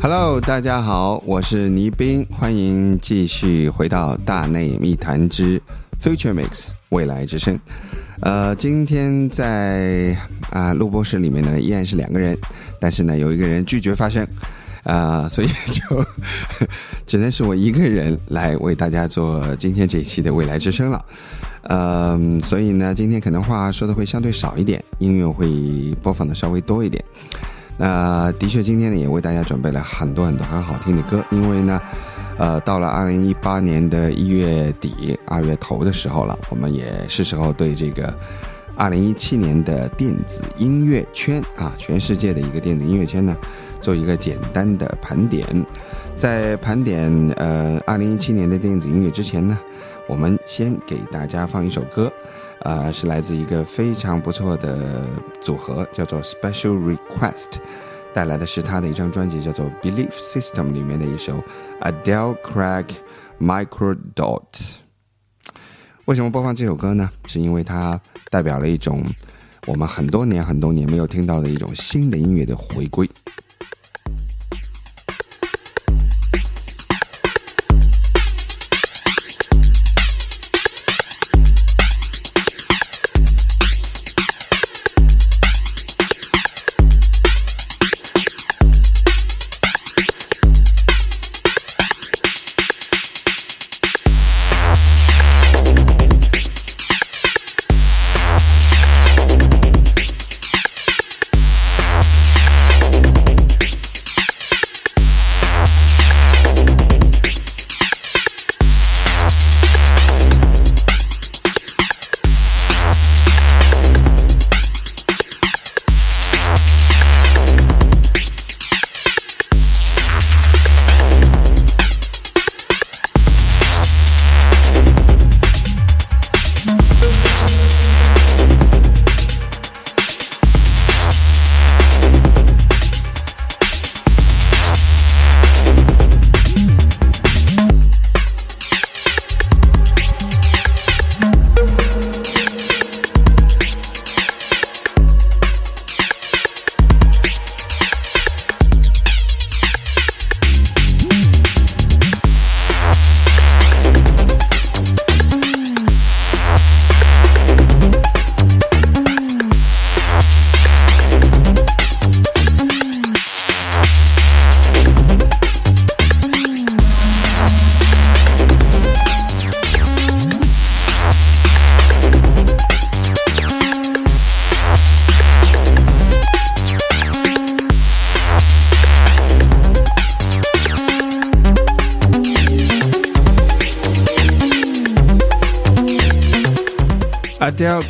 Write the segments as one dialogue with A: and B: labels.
A: Hello，大家好，我是倪斌，欢迎继续回到大内密谈之 Future Mix 未来之声。呃，今天在啊录播室里面呢，依然是两个人，但是呢，有一个人拒绝发声，啊，所以就只能是我一个人来为大家做今天这一期的未来之声了。嗯，所以呢，今天可能话说的会相对少一点，音乐会播放的稍微多一点。那的确，今天呢也为大家准备了很多很多很好听的歌，因为呢，呃，到了二零一八年的一月底、二月头的时候了，我们也是时候对这个二零一七年的电子音乐圈啊，全世界的一个电子音乐圈呢，做一个简单的盘点。在盘点呃二零一七年的电子音乐之前呢，我们先给大家放一首歌。呃，是来自一个非常不错的组合，叫做 Special Request，带来的是他的一张专辑，叫做 Belief System 里面的一首 Adele Craig Micro Dot。为什么播放这首歌呢？是因为它代表了一种我们很多年很多年没有听到的一种新的音乐的回归。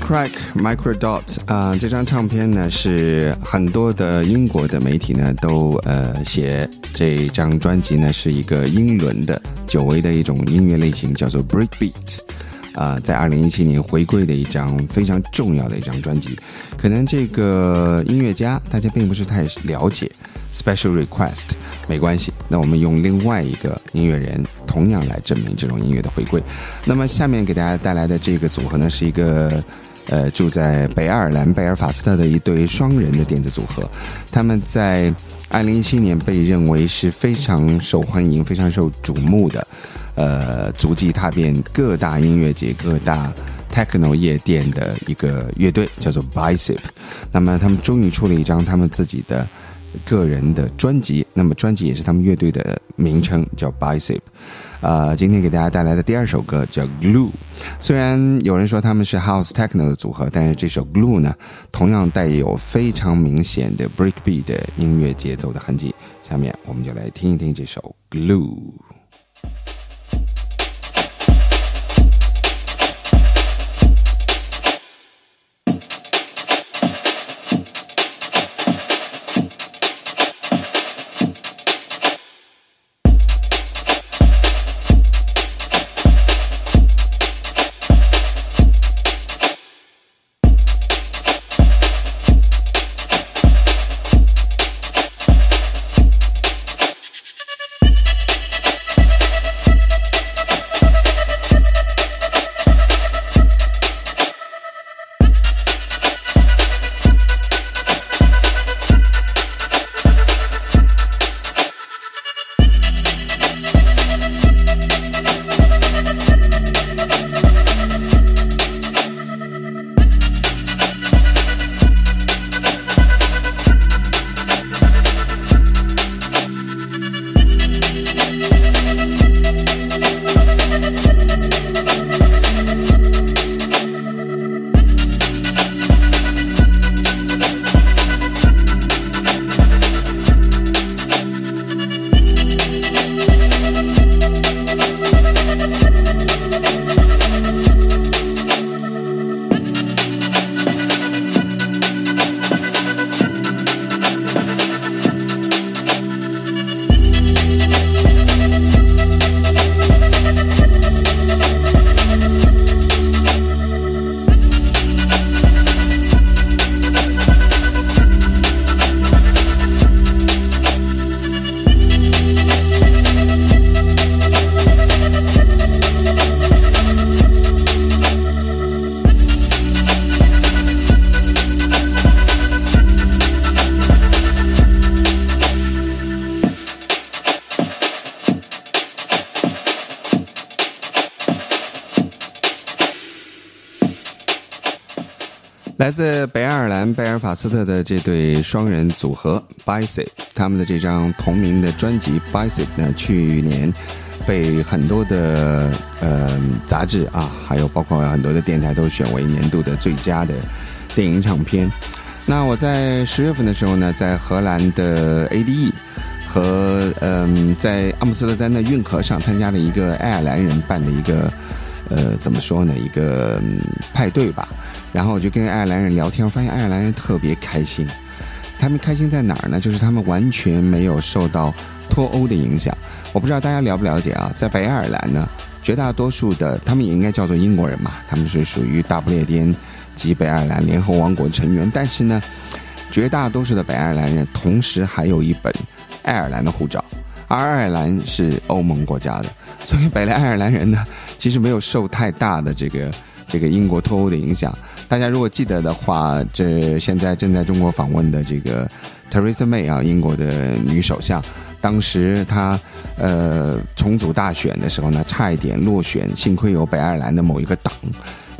A: Crack Micro Dot 啊，这张唱片呢是很多的英国的媒体呢都呃写这张专辑呢是一个英伦的久违的一种音乐类型，叫做 Breakbeat 啊，在二零一七年回归的一张非常重要的一张专辑。可能这个音乐家大家并不是太了解，Special Request 没关系，那我们用另外一个音乐人。同样来证明这种音乐的回归。那么下面给大家带来的这个组合呢，是一个呃住在北爱尔兰贝尔法斯特的一对双人的电子组合。他们在二零一七年被认为是非常受欢迎、非常受瞩目的，呃，足迹踏遍各大音乐节、各大 techno 夜店的一个乐队，叫做 Bicep。那么他们终于出了一张他们自己的。个人的专辑，那么专辑也是他们乐队的名称，叫 Bicep。呃，今天给大家带来的第二首歌叫 Glue。虽然有人说他们是 House Techno 的组合，但是这首 Glue 呢，同样带有非常明显的 Breakbeat 的音乐节奏的痕迹。下面我们就来听一听这首 Glue。斯特的这对双人组合 Bicep，他们的这张同名的专辑 Bicep 呢，去年被很多的呃杂志啊，还有包括很多的电台都选为年度的最佳的电影唱片。那我在十月份的时候呢，在荷兰的 ADE 和嗯，在阿姆斯特丹的运河上参加了一个爱尔兰人办的一个呃，怎么说呢，一个派对吧。然后我就跟爱尔兰人聊天，我发现爱尔兰人特别开心。他们开心在哪儿呢？就是他们完全没有受到脱欧的影响。我不知道大家了不了解啊，在北爱尔兰呢，绝大多数的他们也应该叫做英国人嘛，他们是属于大不列颠及北爱尔兰联合王国成员。但是呢，绝大多数的北爱尔兰人同时还有一本爱尔兰的护照，而爱尔兰是欧盟国家的，所以北爱尔兰人呢，其实没有受太大的这个这个英国脱欧的影响。大家如果记得的话，这现在正在中国访问的这个 Teresa May 啊，英国的女首相，当时她呃重组大选的时候呢，差一点落选，幸亏有北爱尔兰的某一个党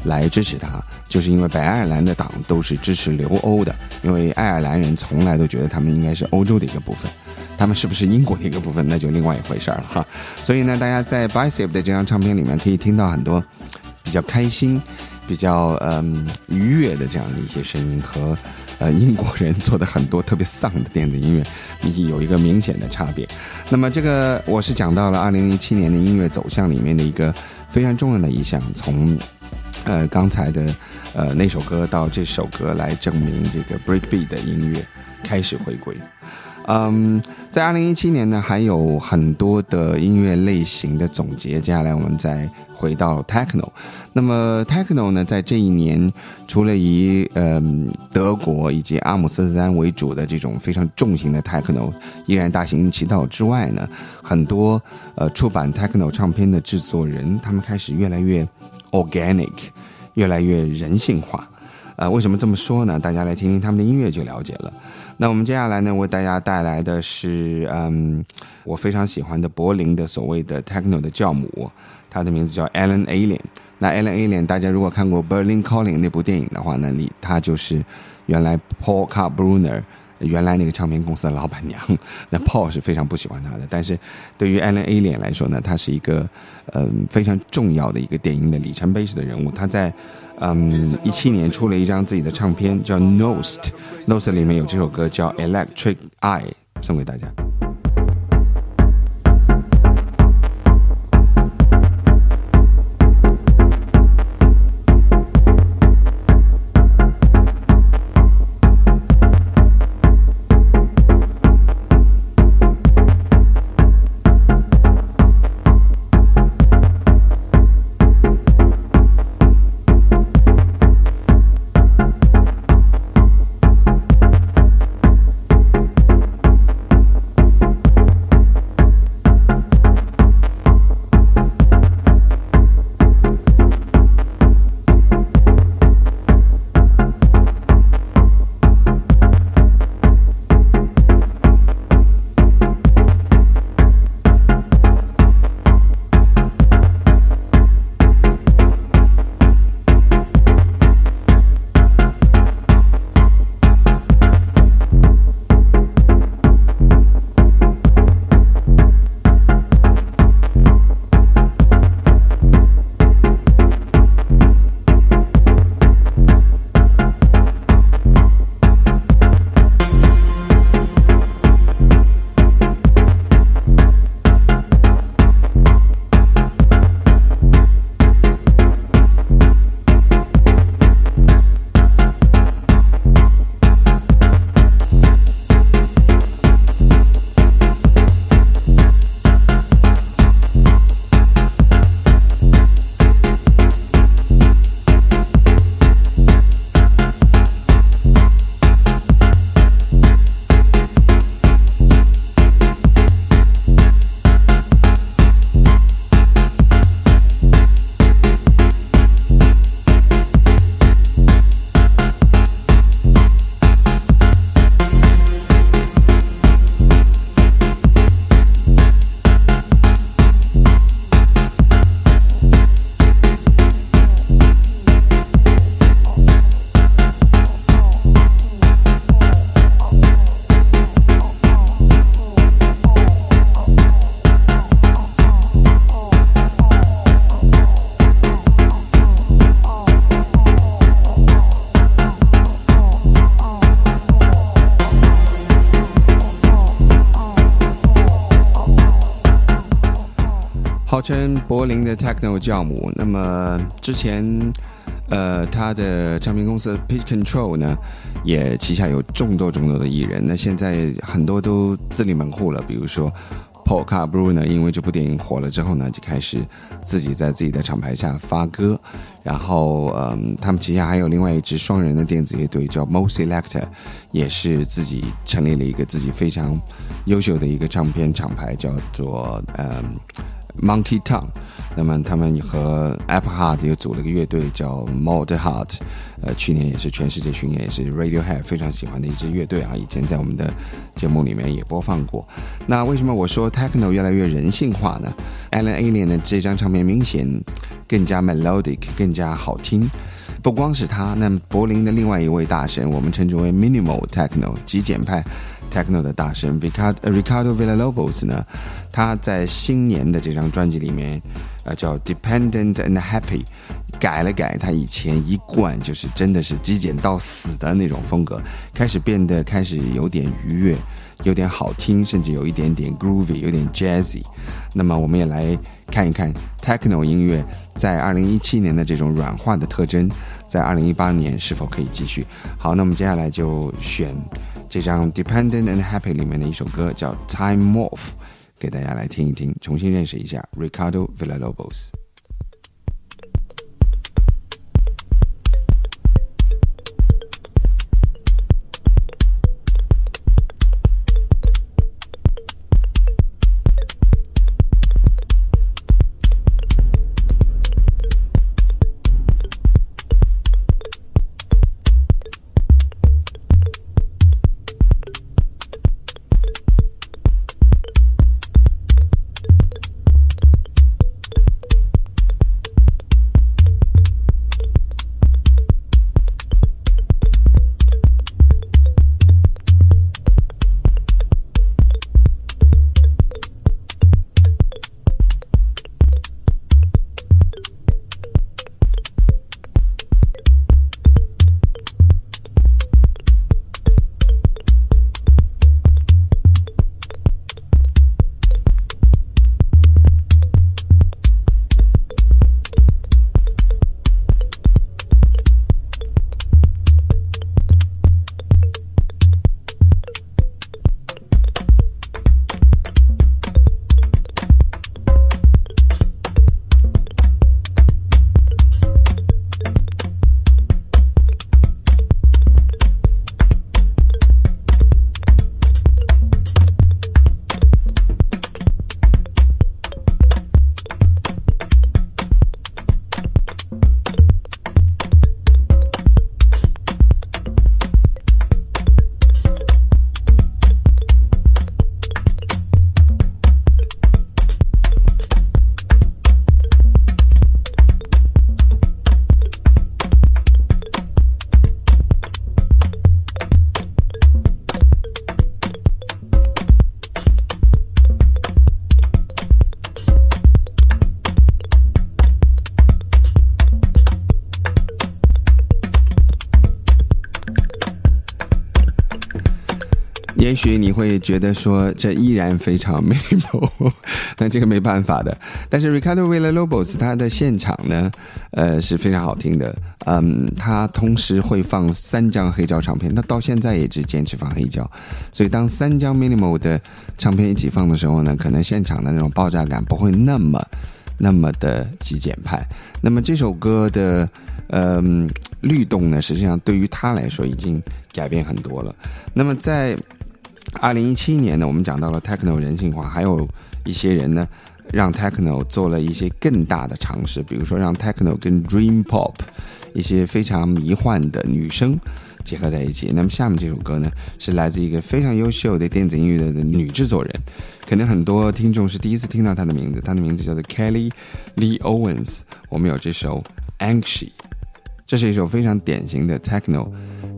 A: 来支持她，就是因为北爱尔兰的党都是支持留欧的，因为爱尔兰人从来都觉得他们应该是欧洲的一个部分，他们是不是英国的一个部分，那就另外一回事儿了哈。所以呢，大家在 Bicep 的这张唱片里面可以听到很多比较开心。比较嗯愉悦的这样的一些声音和呃英国人做的很多特别丧的电子音乐，有一个明显的差别。那么这个我是讲到了二零零七年的音乐走向里面的一个非常重要的一项，从呃刚才的呃那首歌到这首歌来证明这个 breakbeat 的音乐开始回归。嗯，在二零一七年呢，还有很多的音乐类型的总结。接下来我们再回到 techno。那么 techno 呢，在这一年，除了以嗯德国以及阿姆斯特丹为主的这种非常重型的 techno 依然大行其道之外呢，很多呃出版 techno 唱片的制作人，他们开始越来越 organic，越来越人性化。呃，为什么这么说呢？大家来听听他们的音乐就了解了。那我们接下来呢，为大家带来的是，嗯，我非常喜欢的柏林的所谓的 techno 的教母，他的名字叫 Alan Alien。那 Alan Alien，大家如果看过《Berlin Calling》那部电影的话，呢里他就是原来 Paul Carbrunner 原来那个唱片公司的老板娘。那 Paul 是非常不喜欢他的，但是对于 Alan Alien 来说呢，他是一个嗯非常重要的一个电影的里程碑式的人物。他在嗯，一七年出了一张自己的唱片，叫《Nost》，Nost 里面有这首歌叫《Electric Eye》，送给大家。柏林的 techno 教母。那么之前，呃，他的唱片公司 Pitch Control 呢，也旗下有众多众多的艺人。那现在很多都自立门户了，比如说。Paul Cabru 呢，因为这部电影火了之后呢，就开始自己在自己的厂牌下发歌。然后，嗯，他们旗下还有另外一支双人的电子乐队叫 Mo Selector，也是自己成立了一个自己非常优秀的一个唱片厂牌，叫做嗯 Monkey Tong，。那么他们和 Apple Heart 又组了个乐队叫 Mod Heart，呃，去年也是全世界巡演，也是 Radiohead 非常喜欢的一支乐队啊。以前在我们的节目里面也播放过。那为什么我说 Techno 越来越人性化呢？Alan Alien 的这张唱片明显更加 melodic，更加好听。不光是他，那柏林的另外一位大神，我们称之为 Minimal Techno 极简派。Techno 的大神 Ricardo Ricardo Villalobos 呢，他在新年的这张专辑里面，呃，叫 Dependent and Happy，改了改他以前一贯就是真的是极简到死的那种风格，开始变得开始有点愉悦，有点好听，甚至有一点点 groovy，有点 jazzy。那么我们也来看一看 Techno 音乐在2017年的这种软化的特征，在2018年是否可以继续。好，那我们接下来就选。这张《Dependent and Happy》里面的一首歌叫《Time Morph》，给大家来听一听，重新认识一下 Ricardo Villalobos。许你会觉得说这依然非常 minimal，但这个没办法的。但是 Ricardo Villalobos 他的现场呢，呃是非常好听的。嗯，他同时会放三张黑胶唱片，他到现在也只坚持放黑胶。所以当三张 minimal 的唱片一起放的时候呢，可能现场的那种爆炸感不会那么那么的极简派。那么这首歌的嗯律动呢，实际上对于他来说已经改变很多了。那么在二零一七年呢，我们讲到了 techno 人性化，还有一些人呢，让 techno 做了一些更大的尝试，比如说让 techno 跟 dream pop 一些非常迷幻的女声结合在一起。那么下面这首歌呢，是来自一个非常优秀的电子音乐的女制作人，可能很多听众是第一次听到她的名字，她的名字叫做 Kelly Lee Owens。我们有这首 Anxious，这是一首非常典型的 techno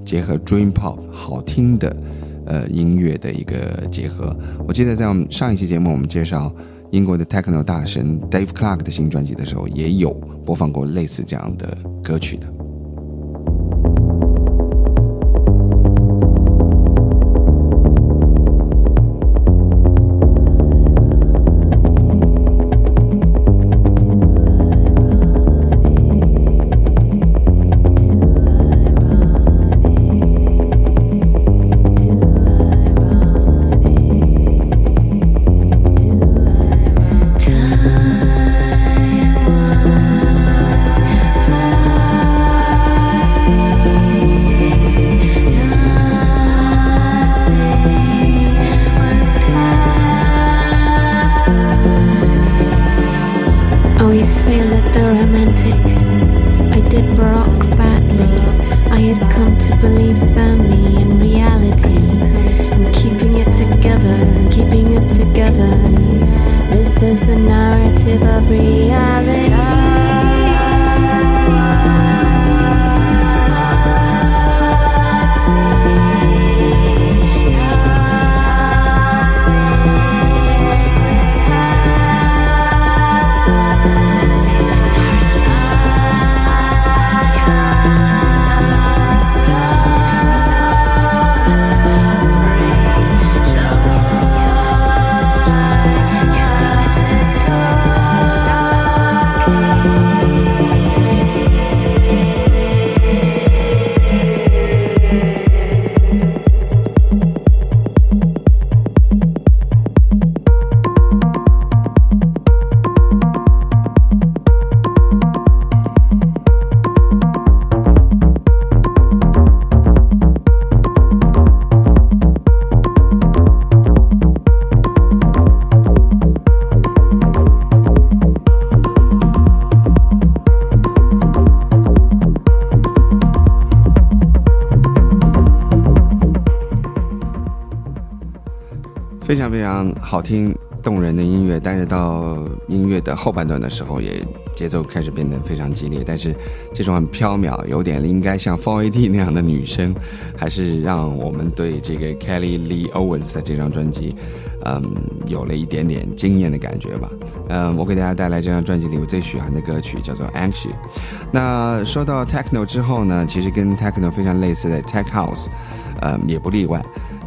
A: 结合 dream pop 好听的。呃，音乐的一个结合。我记得在我们上一期节目，我们介绍英国的 techno 大神 Dave Clark 的新专辑的时候，也有播放过类似这样的歌曲的。听。动人的音乐，但是到音乐的后半段的时候，也节奏开始变得非常激烈。但是这种很飘渺，有点应该像 Four AD 那样的女声，还是让我们对这个 Kelly Lee Owens 的这张专辑，嗯，有了一点点惊艳的感觉吧。嗯，我给大家带来这张专辑里我最喜欢的歌曲叫做 Anxious。那说到 Techno 之后呢，其实跟 Techno 非常类似的 Tech House，嗯，也不例外。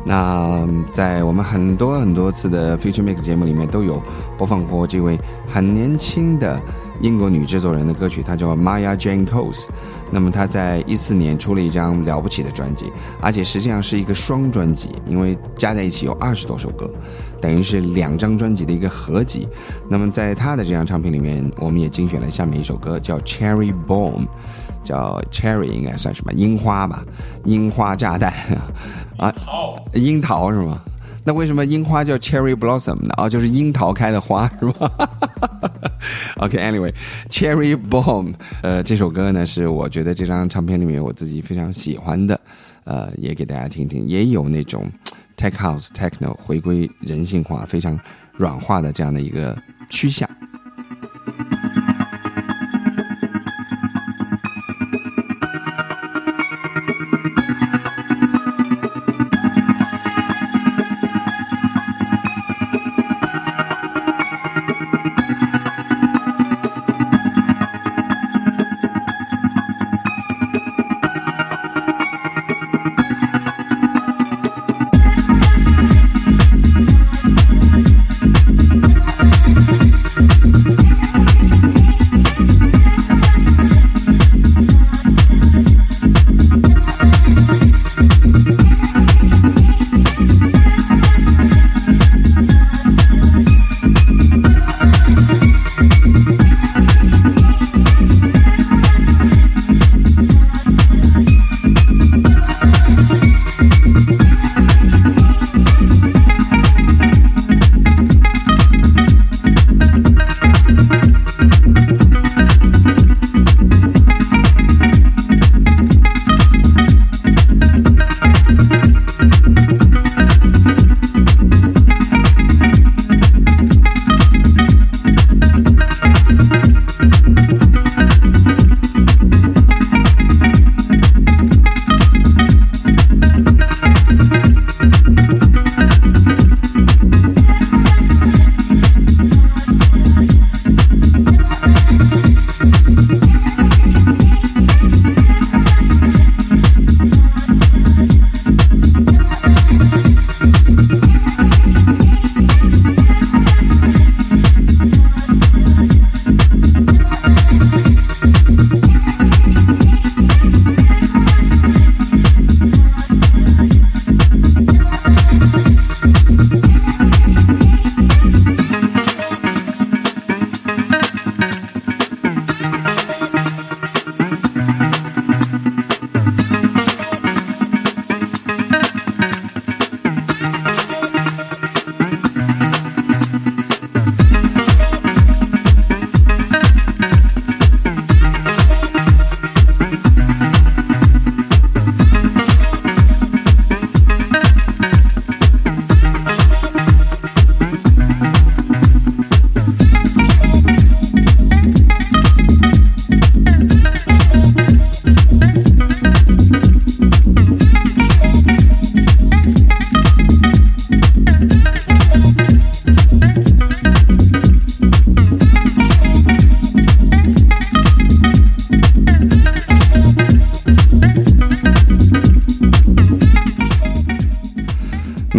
A: 那在我们很多很多次的 Future Mix 节目里面都有播放过这位很年轻的英国女制作人的歌曲，她叫 Maya Jane Coles。那么她在一四年出了一张了不起的专辑，而且实际上是一个双专辑，因为加在一起有二十多首歌，等于是两张专辑的一个合集。那么在她的这张唱片里面，我们也精选了下面一首歌，叫 Cherry Bomb。叫 cherry 应该算什么樱花吧，樱花炸弹啊，樱桃是吗？那为什么樱花叫 cherry blossom 呢？哦，就是樱桃开的花是吗？OK，Anyway，cherry bomb，呃，这首歌呢是我觉得这张唱片里面我自己非常喜欢的，呃，也给大家听听，也有那种 tech house techno 回归人性化、非常软化的这样的一个趋向。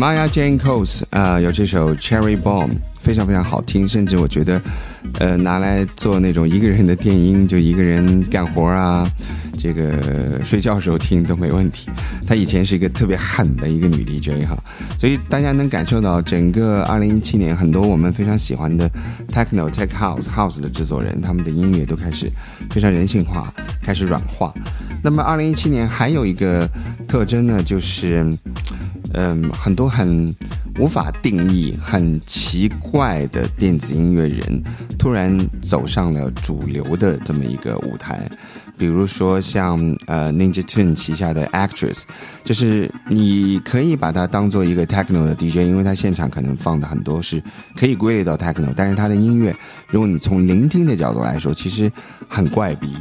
A: Aia Jane Coles 啊，有这首 Cherry Bomb，非常非常好听，甚至我觉得，呃，拿来做那种一个人的电音，就一个人干活啊，这个睡觉时候听都没问题。她以前是一个特别狠的一个女 DJ 哈，所以大家能感受到整个2017年很多我们非常喜欢的 Techno、Tech House、House 的制作人，他们的音乐都开始非常人性化，开始软化。那么2017年还有一个特征呢，就是。嗯，很多很无法定义、很奇怪的电子音乐人，突然走上了主流的这么一个舞台。比如说像呃 Ninja Tune 旗下的 Actress，就是你可以把它当做一个 Techno 的 DJ，因为它现场可能放的很多是可以归类到 Techno，但是它的音乐，如果你从聆听的角度来说，其实很怪逼。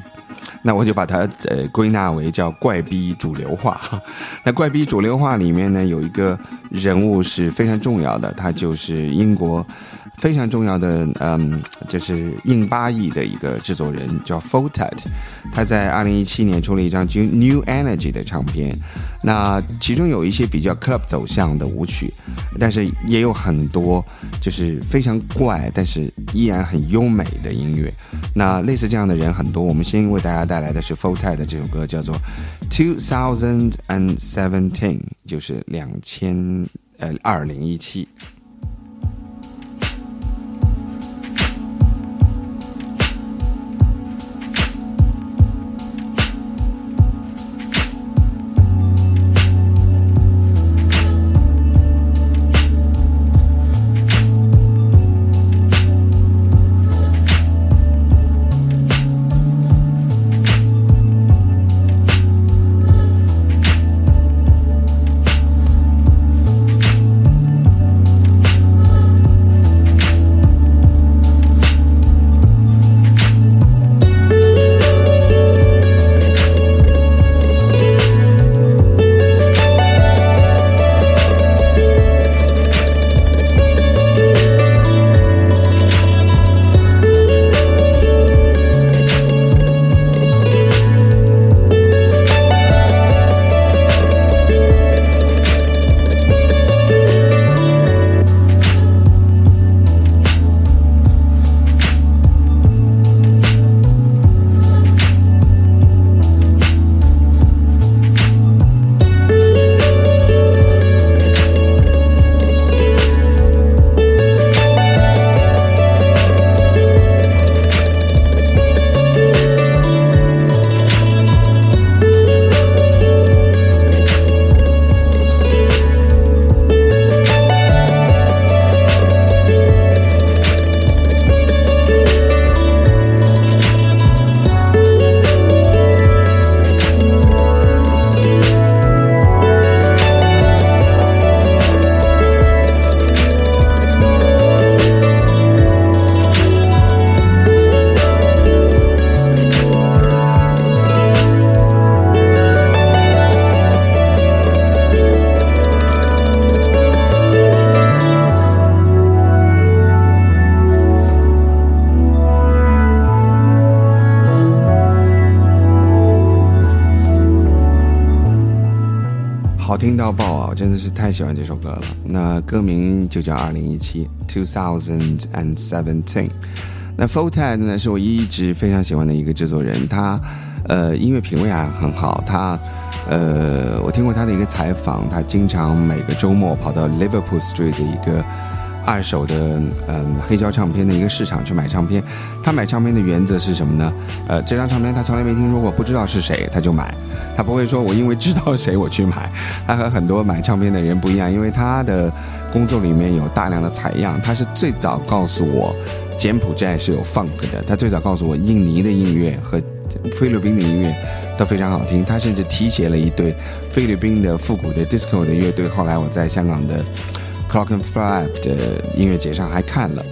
A: 那我就把它呃归纳为叫怪逼主流化。那怪逼主流化里面呢，有一个人物是非常重要的，他就是英国。非常重要的，嗯，就是印巴裔的一个制作人叫 f o t a t 他在二零一七年出了一张叫 New Energy 的唱片，那其中有一些比较 club 走向的舞曲，但是也有很多就是非常怪，但是依然很优美的音乐。那类似这样的人很多我们先为大家带来的是 fulltime 的这首歌叫做 two thousand and seventeen 就是两千呃二零一七。歌了。那歌名就叫《二零一七 Two Thousand and Seventeen》。那 f o t a d 呢，是我一直非常喜欢的一个制作人。他呃，音乐品味还很好。他呃，我听过他的一个采访，他经常每个周末跑到 Liverpool Street 的一个。二手的嗯黑胶唱片的一个市场去买唱片，他买唱片的原则是什么呢？呃，这张唱片他从来没听说过，不知道是谁他就买，他不会说我因为知道谁我去买。他和很多买唱片的人不一样，因为他的工作里面有大量的采样，他是最早告诉我柬埔寨是有 funk 的，他最早告诉我印尼的音乐和菲律宾的音乐都非常好听，他甚至提携了一对菲律宾的复古的 disco 的乐队。后来我在香港的。Clock and Flap 的音乐节上还看了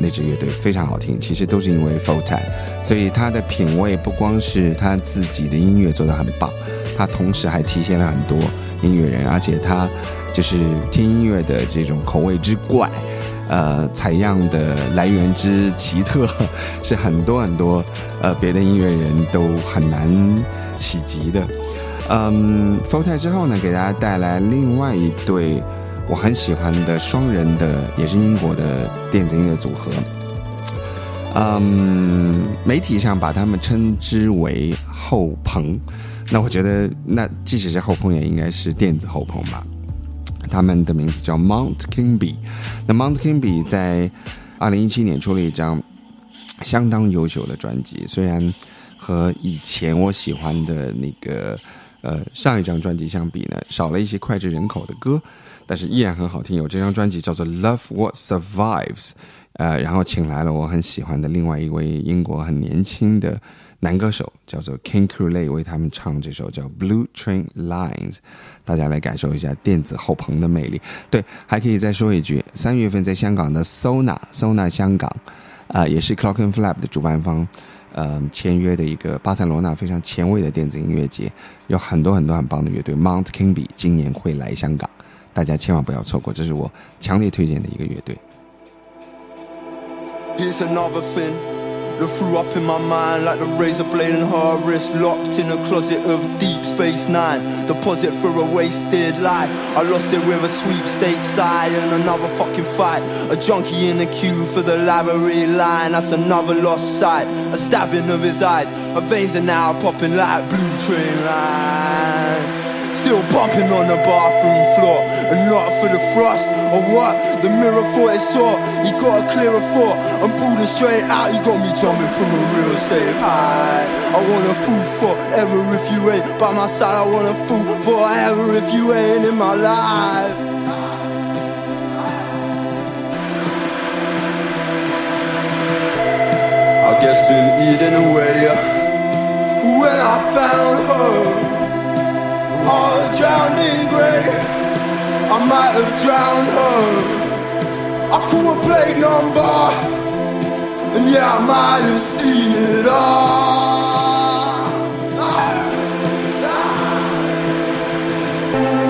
A: 那支乐队，非常好听。其实都是因为 f o t a 所以他的品味不光是他自己的音乐做得很棒，他同时还体现了很多音乐人，而且他就是听音乐的这种口味之怪，呃，采样的来源之奇特，是很多很多呃别的音乐人都很难企及的。嗯 f o t a 之后呢，给大家带来另外一对。我很喜欢的双人的，也是英国的电子音乐组合。嗯，媒体上把他们称之为后朋。那我觉得，那即使是后朋，也应该是电子后朋吧。他们的名字叫 Mount Kimby。那 Mount Kimby 在二零一七年出了一张相当优秀的专辑，虽然和以前我喜欢的那个呃上一张专辑相比呢，少了一些脍炙人口的歌。但是依然很好听，有这张专辑叫做《Love What Survives》，呃，然后请来了我很喜欢的另外一位英国很年轻的男歌手叫做 King Krule 为他们唱这首叫《Blue Train Lines》，大家来感受一下电子后棚的魅力。对，还可以再说一句，三月份在香港的 Sona Sona 香港，啊，也是 Clock and Flap 的主办方，呃，签约的一个巴塞罗那非常前卫的电子音乐节，有很多很多很棒的乐队。Mount Kingby 今年会来香港，大家千万不要错过，这是我强烈推荐的一个乐队。
B: Here's another thing that threw up in my mind like the razor blade in her wrist, locked in a closet of Deep Space Nine. Deposit for a wasted life. I lost it with a sweepstakes eye and another fucking fight. A junkie in the queue for the library line. That's another lost sight. A stabbing of his eyes. Her veins are now popping like blue train lines. Still bumping on the bathroom floor. And not for the thrust or what? The mirror thought it saw. He got a clearer thought. And pulled it straight out. He got me jumping from a real safe high. I want a fool forever if you ain't. By my side I want a fool forever if you ain't in my life. I guess been eating away When I found her all drowned in grey. I might have drowned her. I a plague number, and yeah, I might have seen it all.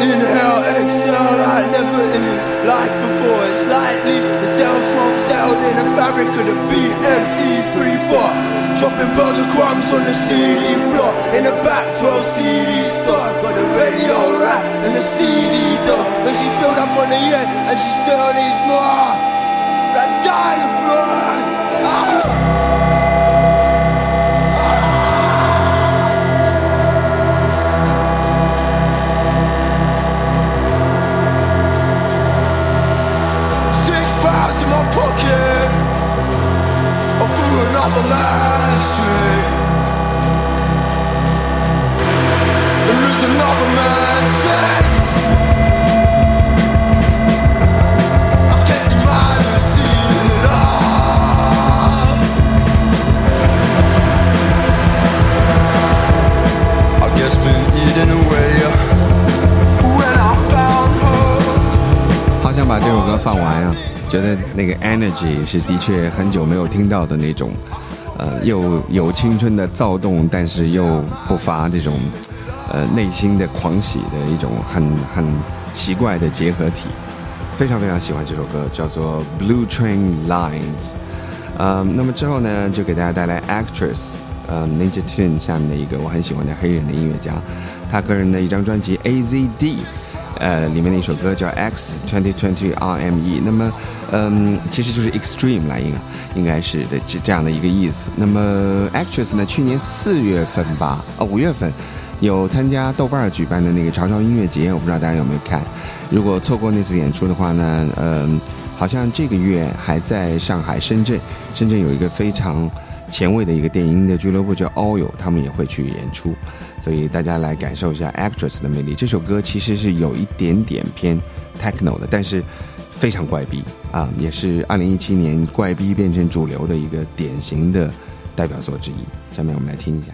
B: Inhale, exhale, like never in his life It's lightly, the down smoke settled in the fabric of the BME34. Dropping burger crumbs on the CD floor. In the back 12 CD store Got the radio rack and the CD door. And she filled up on the end and she still needs more. That dying blood ah.
A: 把这首歌放完啊！觉得那个 energy 是的确很久没有听到的那种，呃，又有青春的躁动，但是又不乏这种，呃，内心的狂喜的一种很很奇怪的结合体。非常非常喜欢这首歌，叫做 Blue Train Lines。呃，那么之后呢，就给大家带来 Actress，呃，Ninja Tune 下面的一个我很喜欢的黑人的音乐家，他个人的一张专辑 AZD。呃，里面的一首歌叫 X Twenty Twenty R M E，那么，嗯，其实就是 Extreme 来应，应该是的这这样的一个意思。那么 Actress 呢，去年四月份吧，啊五月份，有参加豆瓣举办的那个潮潮音乐节，我不知道大家有没有看。如果错过那次演出的话呢，嗯，好像这个月还在上海、深圳，深圳有一个非常。前卫的一个电音的俱乐部叫 All You，他们也会去演出，所以大家来感受一下 Actress 的魅力。这首歌其实是有一点点偏 Techno 的，但是非常怪逼啊，也是2017年怪逼变成主流的一个典型的代表作之一。下面我们来听一下。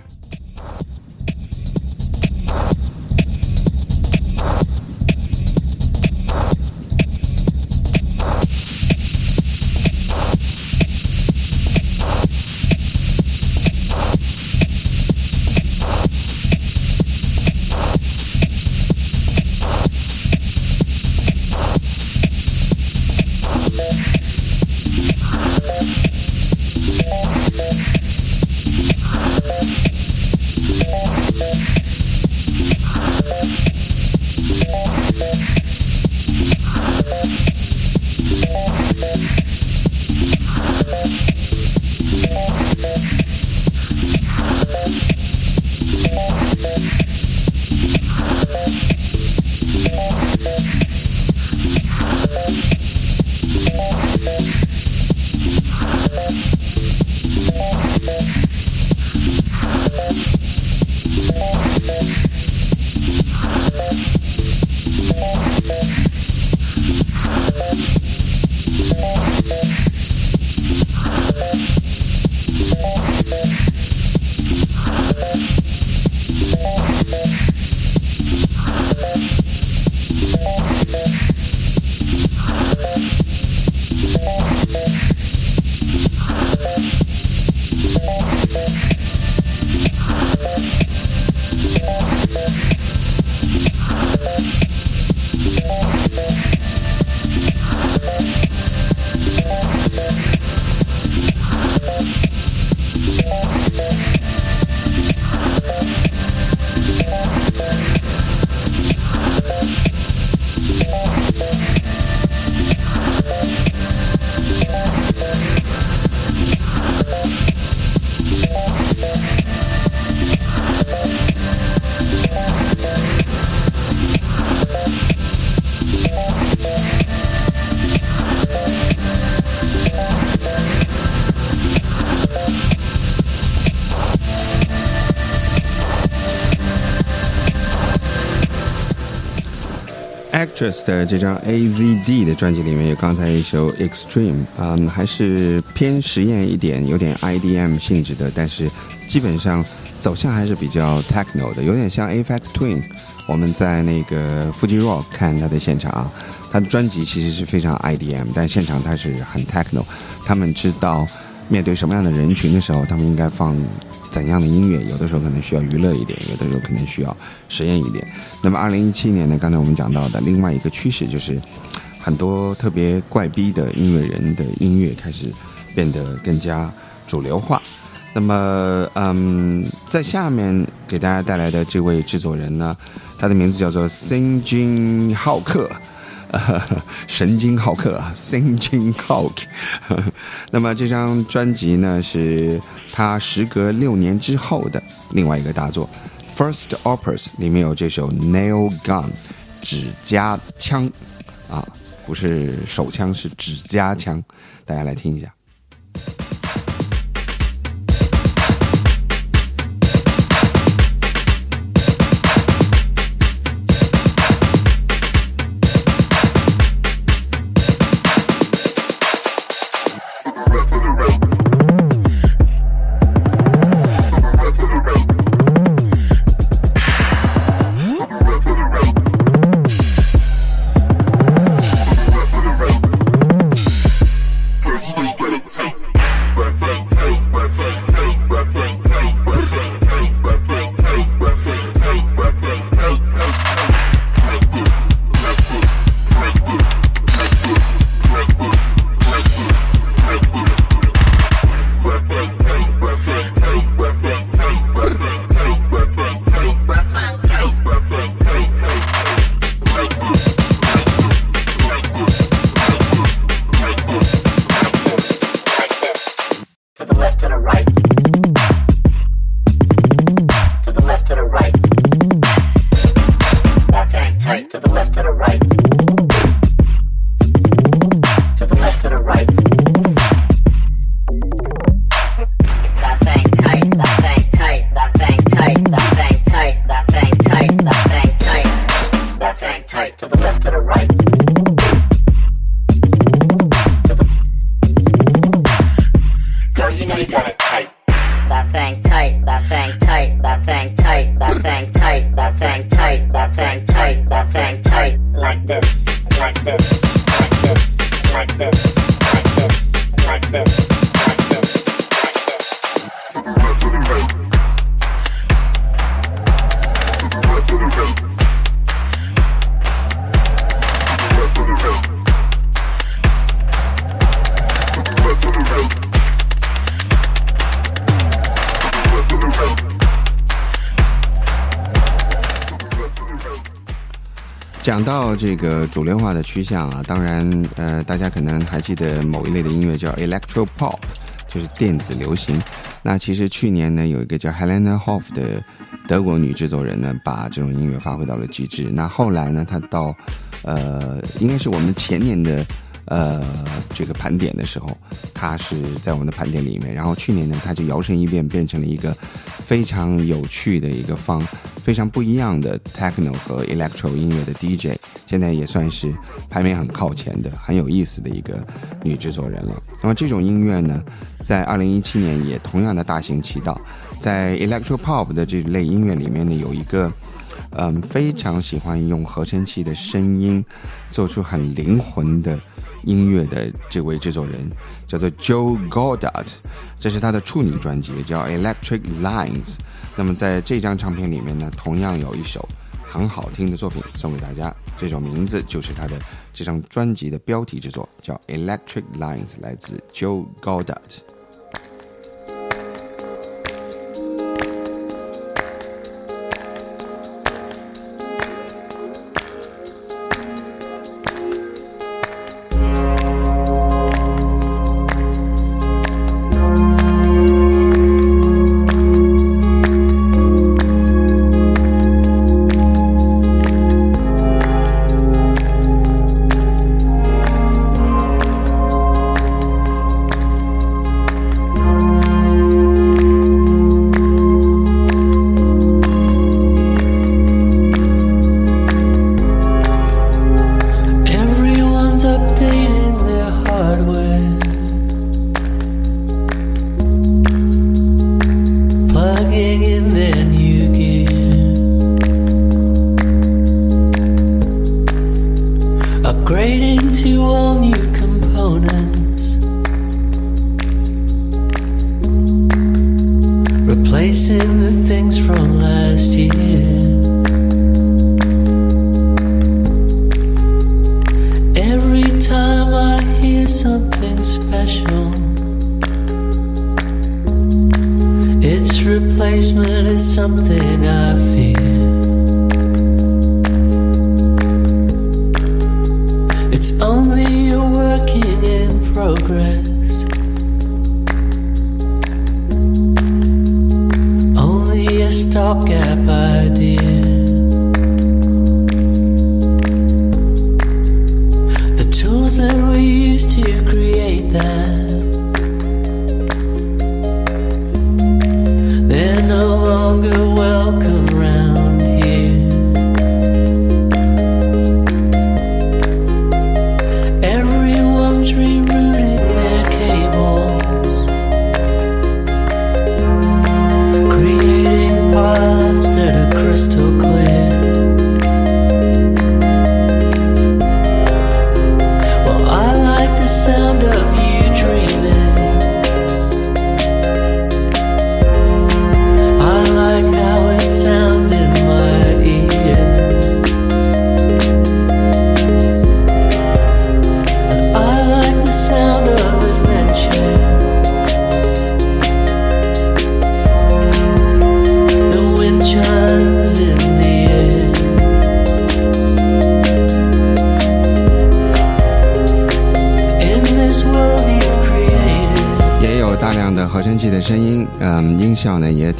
A: Actress 的这张 AZD 的专辑里面有刚才一首 Extreme，嗯，还是偏实验一点，有点 IDM 性质的，但是基本上走向还是比较 techno 的，有点像 Apex Twin。我们在那个 Fuji Rock 看他的现场啊，他的专辑其实是非常 IDM，但现场他是很 techno。他们知道面对什么样的人群的时候，他们应该放。怎样的音乐？有的时候可能需要娱乐一点，有的时候可能需要实验一点。那么，二零一七年呢？刚才我们讲到的另外一个趋势就是，很多特别怪逼的音乐人的音乐开始变得更加主流化。那么，嗯，在下面给大家带来的这位制作人呢，他的名字叫做 Singin 浩克。神经好客啊，Singing Hawk。那么这张专辑呢，是他时隔六年之后的另外一个大作《First Opus》，里面有这首《Nail Gun》，指甲枪啊，不是手枪，是指甲枪，大家来听一下。这个主流化的趋向啊，当然，呃，大家可能还记得某一类的音乐叫 electro pop，就是电子流行。那其实去年呢，有一个叫 Helena Hoff 的德国女制作人呢，把这种音乐发挥到了极致。那后来呢，她到，呃，应该是我们前年的。呃，这个盘点的时候，它是在我们的盘点里面。然后去年呢，它就摇身一变，变成了一个非常有趣的一个方，非常不一样的 techno 和 electro 音乐的 DJ。现在也算是排名很靠前的、很有意思的一个女制作人了。那么这种音乐呢，在二零一七年也同样的大行其道。在 electro pop 的这类音乐里面呢，有一个嗯，非常喜欢用合成器的声音做出很灵魂的。音乐的这位制作人叫做 Joe Goddard，这是他的处女专辑叫 Electric Lines。那么在这张唱片里面呢，同样有一首很好听的作品送给大家，这首名字就是他的这张专辑的标题之作，叫 Electric Lines，来自 Joe Goddard。
C: Longer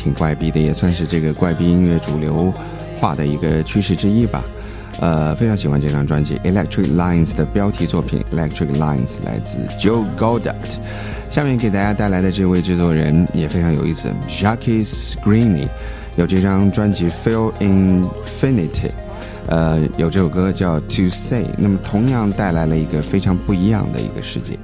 A: 挺怪逼的，也算是这个怪逼音乐主流化的一个趋势之一吧。呃，非常喜欢这张专辑《Electric Lines》的标题作品《Electric Lines》来自 Joe Goddard。下面给大家带来的这位制作人也非常有意思 j a c k i e Screeny 有这张专辑《Feel Infinity》。呃，有这首歌叫《To Say》，那么同样带来了一个非常不一样的一个世界。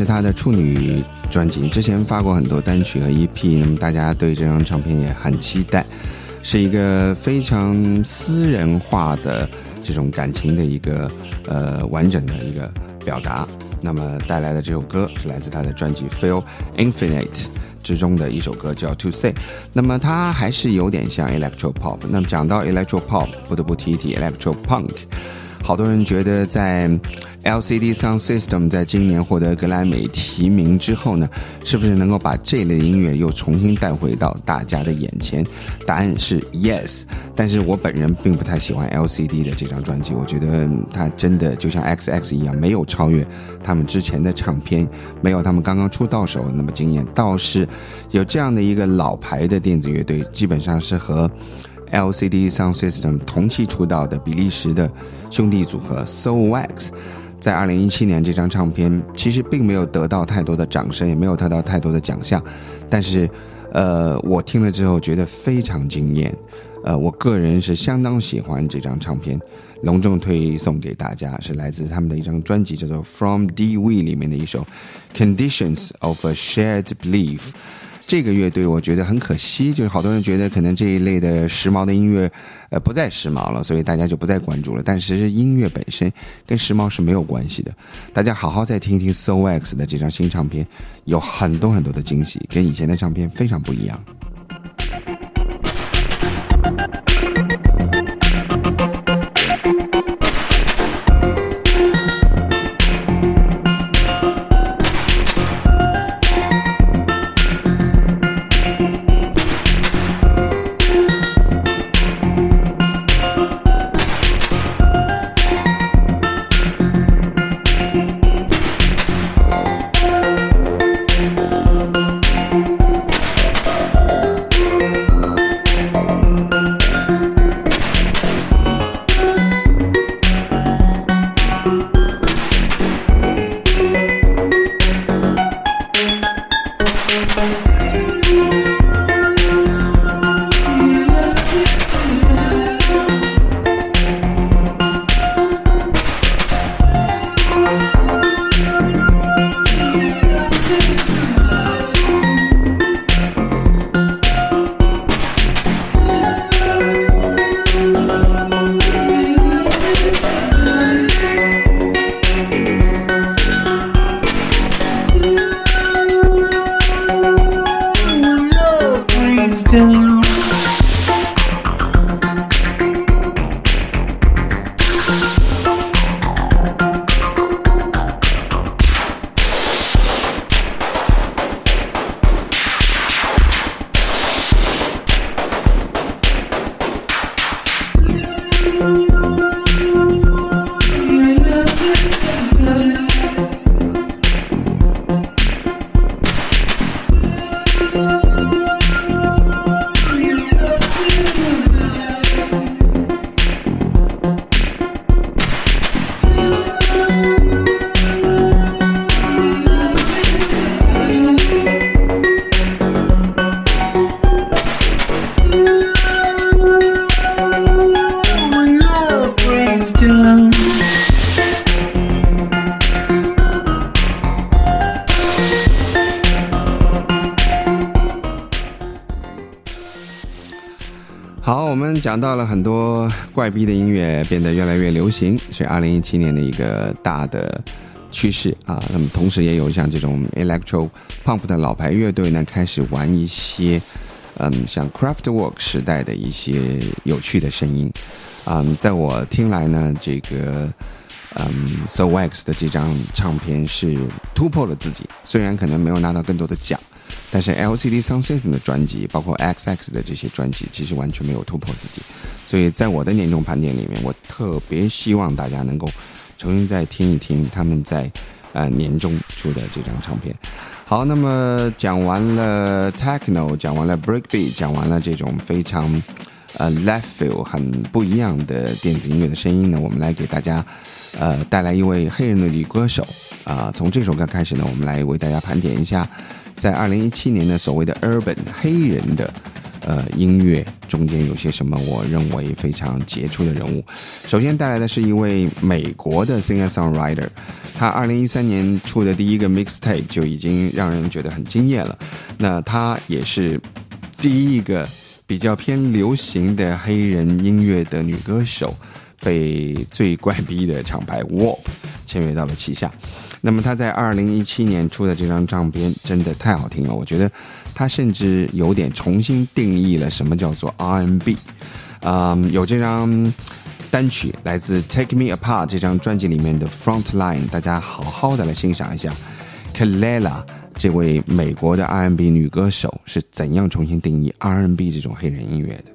A: 是他的处女专辑，之前发过很多单曲和 EP，那么大家对这张唱片也很期待，是一个非常私人化的这种感情的一个呃完整的一个表达。那么带来的这首歌是来自他的专辑《Feel Infinite》之中的一首歌，叫《To Say》。那么它还是有点像 Electro Pop。那么讲到 Electro Pop，不得不提一提 Electro Punk。好多人觉得在 LCD Sound System 在今年获得格莱美提名之后呢，是不是能够把这类音乐又重新带回到大家的眼前？答案是 yes。但是我本人并不太喜欢 LCD 的这张专辑，我觉得它真的就像 XX 一样，没有超越他们之前的唱片，没有他们刚刚出道时候那么惊艳。倒是有这样的一个老牌的电子乐队，基本上是和 LCD Sound System 同期出道的比利时的兄弟组合 So Wax。在二零一七年，这张唱片其实并没有得到太多的掌声，也没有得到太多的奖项，但是，呃，我听了之后觉得非常惊艳，呃，我个人是相当喜欢这张唱片，隆重推送给大家，是来自他们的一张专辑，叫做《From D We》里面的一首《Conditions of a Shared Belief》。这个乐队我觉得很可惜，就是好多人觉得可能这一类的时髦的音乐，呃，不再时髦了，所以大家就不再关注了。但其实音乐本身跟时髦是没有关系的。大家好好再听一听 So X 的这张新唱片，有很多很多的惊喜，跟以前的唱片非常不一样。到了很多怪逼的音乐变得越来越流行，是二零一七年的一个大的趋势啊。那么同时也有像这种 electro pump 的老牌乐队呢，开始玩一些嗯像 Craftwork 时代的一些有趣的声音。嗯，在我听来呢，这个嗯 So Wax 的这张唱片是突破了自己，虽然可能没有拿到更多的奖。但是 LCD Sound System 的专辑，包括 XX 的这些专辑，其实完全没有突破自己。所以在我的年终盘点里面，我特别希望大家能够重新再听一听他们在呃年终出的这张唱片。好，那么讲完了 Techno，讲完了 Breakbeat，讲完了这种非常呃 Left Feel 很不一样的电子音乐的声音呢，我们来给大家呃带来一位黑人的女歌手啊。从这首歌开始呢，我们来为大家盘点一下。在二零一七年的所谓的 urban 黑人的呃音乐中间有些什么？我认为非常杰出的人物。首先带来的是一位美国的 singer songwriter，他二零一三年出的第一个 mixtape 就已经让人觉得很惊艳了。那他也是第一个比较偏流行的黑人音乐的女歌手，被最怪逼的厂牌 Warp 签约到了旗下。那么他在二零一七年出的这张唱片真的太好听了，我觉得他甚至有点重新定义了什么叫做 R&B。嗯，有这张单曲，来自《Take Me Apart》这张专辑里面的《Frontline》，大家好好的来欣赏一下。Kalela 这位美国的 R&B 女歌手是怎样重新定义 R&B 这种黑人音乐的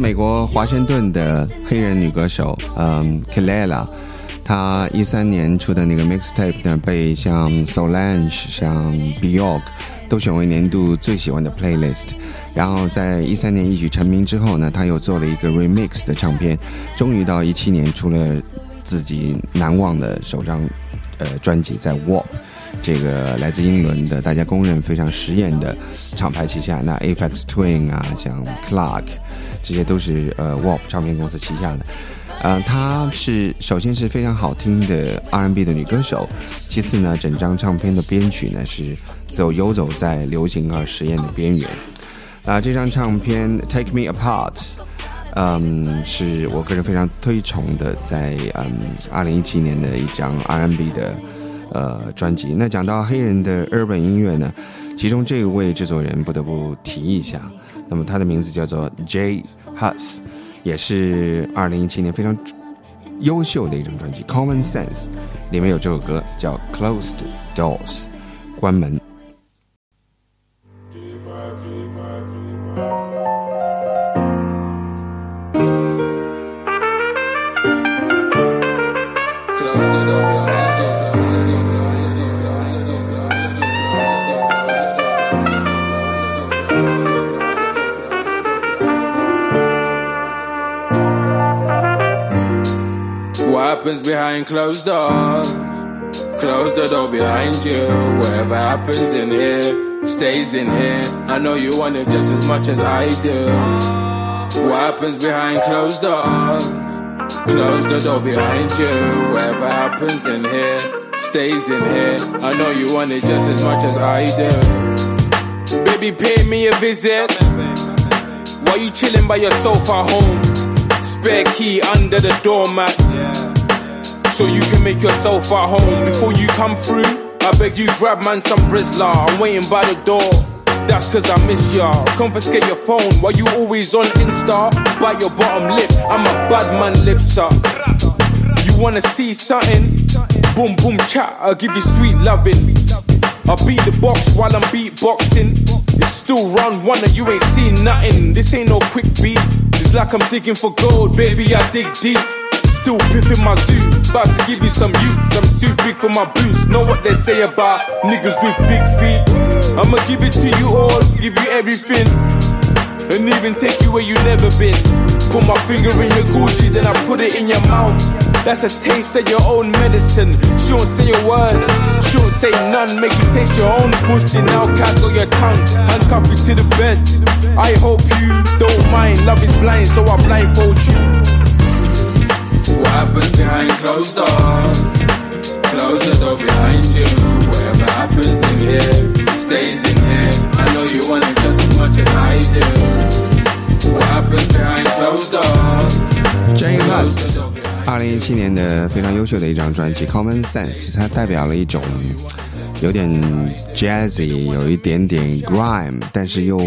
A: 美国华盛顿的黑人女歌手，嗯，Kalela 她一三年出的那个 mixtape 呢，被像 Solange、像 Bjork 都选为年度最喜欢的 playlist。然后在一三年一举成名之后呢，她又做了一个 remix 的唱片，终于到一七年出了自己难忘的首张呃专辑，在 Warp。这个来自英伦的，大家公认非常实验的厂牌旗下，那 Aphex Twin 啊，像 Clark，这些都是呃 Warp 唱片公司旗下的。呃，她是首先是非常好听的 R&B 的女歌手，其次呢，整张唱片的编曲呢是走游走在流行和实验的边缘。啊、这张唱片《Take Me Apart》，嗯，是我个人非常推崇的，在嗯二零一七年的一张 R&B 的呃专辑。那讲到黑人的 R&B 音乐呢，其中这位制作人不得不提一下，那么他的名字叫做 Jay Huss，也是二零一七年非常优秀的一张专辑《Common Sense》，里面有这首歌叫《Closed Doors》，关门。
D: Behind closed doors? Close the door behind you. Whatever happens in here stays in here. I know you want it just as much as I do. What happens behind closed doors? Close the door behind you. Whatever happens in here stays in here. I know you want it just as much as I do. Baby, pay me a visit. While you chilling by yourself at home, spare key under the doormat. So you can make yourself at home before you come through. I beg you, grab man some Rizla. I'm waiting by the door. That's cause I miss ya. Confiscate your phone while you always on Insta. Bite your bottom lip. I'm a bad man lip suck. You wanna see something? Boom, boom, chat, I'll give you sweet loving. I beat the box while I'm beatboxing. It's still round one and you ain't seen nothing. This ain't no quick beat. It's like I'm digging for gold, baby, I dig deep. Still piffing my zoo, about to give you some youths. I'm too big for my boots. Know what they say about niggas with big feet. I'ma give it to you all, give you everything. And even take you where you never been. Put my finger in your Gucci, then I put it in your mouth. That's a taste of your own medicine. She won't say a word, she won't say none. Make you taste your own pussy. Now cackle your tongue, handcuff you to the bed. I hope you don't mind. Love is blind, so I blindfold you. What happens behind closed doors? Close the door behind you. Whatever happens in here stays in here. I know you want it just as much as I do. What happens behind closed doors?
A: J
D: Close
A: Hus
D: the door behind
A: 二零一七年的非常优秀的一张专辑《Common Sense》，它代表了一种有点 jazzy，有一点点 grime，但是又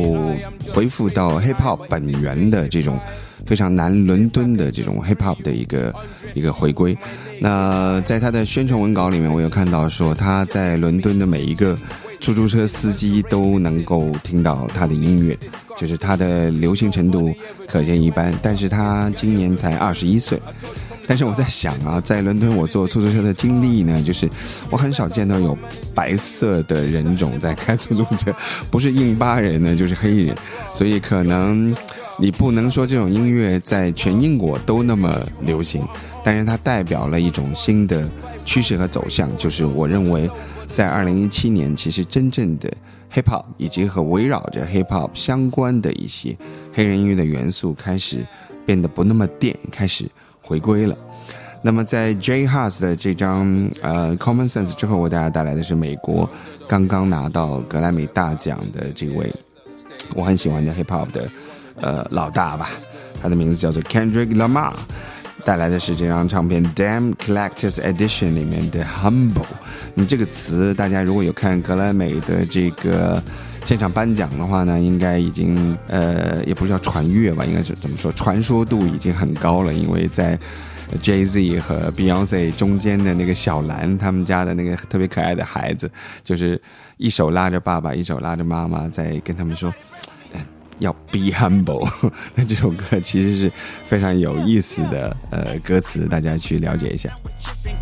A: 恢复到 hip hop 本源的这种非常南伦敦的这种 hip hop 的一个一个回归。那在他的宣传文稿里面，我有看到说他在伦敦的每一个出租车司机都能够听到他的音乐，就是他的流行程度可见一斑。但是他今年才二十一岁。但是我在想啊，在伦敦我坐出租车的经历呢，就是我很少见到有白色的人种在开出租车，不是印巴人呢，就是黑人，所以可能你不能说这种音乐在全英国都那么流行，但是它代表了一种新的趋势和走向，就是我认为在二零一七年，其实真正的 hip hop 以及和围绕着 hip hop 相关的一些黑人音乐的元素开始变得不那么电，开始。回归了。那么在 J Hus 的这张呃 Common Sense 之后，为大家带来的是美国刚刚拿到格莱美大奖的这位我很喜欢的 Hip Hop 的呃老大吧，他的名字叫做 Kendrick Lamar，带来的是这张唱片 Damn Collectors Edition 里面的 Humble。你这个词，大家如果有看格莱美的这个。现场颁奖的话呢，应该已经呃，也不是叫传阅吧，应该是怎么说？传说度已经很高了，因为在 Jay Z 和 Beyonce 中间的那个小兰，他们家的那个特别可爱的孩子，就是一手拉着爸爸，一手拉着妈妈，在跟他们说。要 be humble，那这首歌其实是非常有意思的呃歌词，大家去了解一下。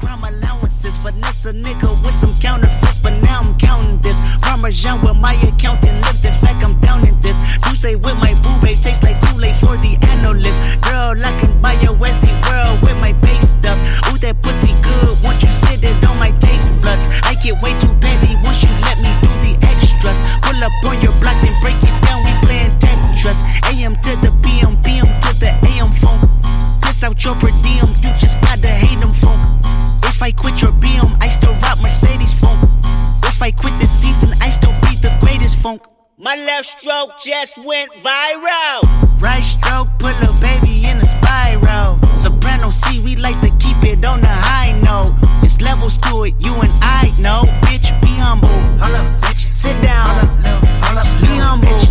E: Crime allowances, finesse a nigga with some counterfeits, but now I'm counting this. Parmesan where my accountant lives, in fact, I'm down in this. You say with my boo babe, tastes like Kool-Aid for the analyst. Girl, I can buy your Westie world with my base stuff. Ooh, that pussy good, once you sit it on my taste buds. I get way too petty once you let me do the extras. Pull up on your block and break it down, we playing Tetris. AM to the PM, PM to the AM phone. Piss out your per diem, you just gotta hate them funk. If I quit your BM, I still rock Mercedes funk. If I quit this season, I still be the greatest funk. My left stroke just went viral. Right stroke put a baby in a spiral. Soprano C, we like to keep it on the high note. It's levels to it, you and I know. Bitch, be humble. Hold up, bitch. Sit down. Be humble. Sit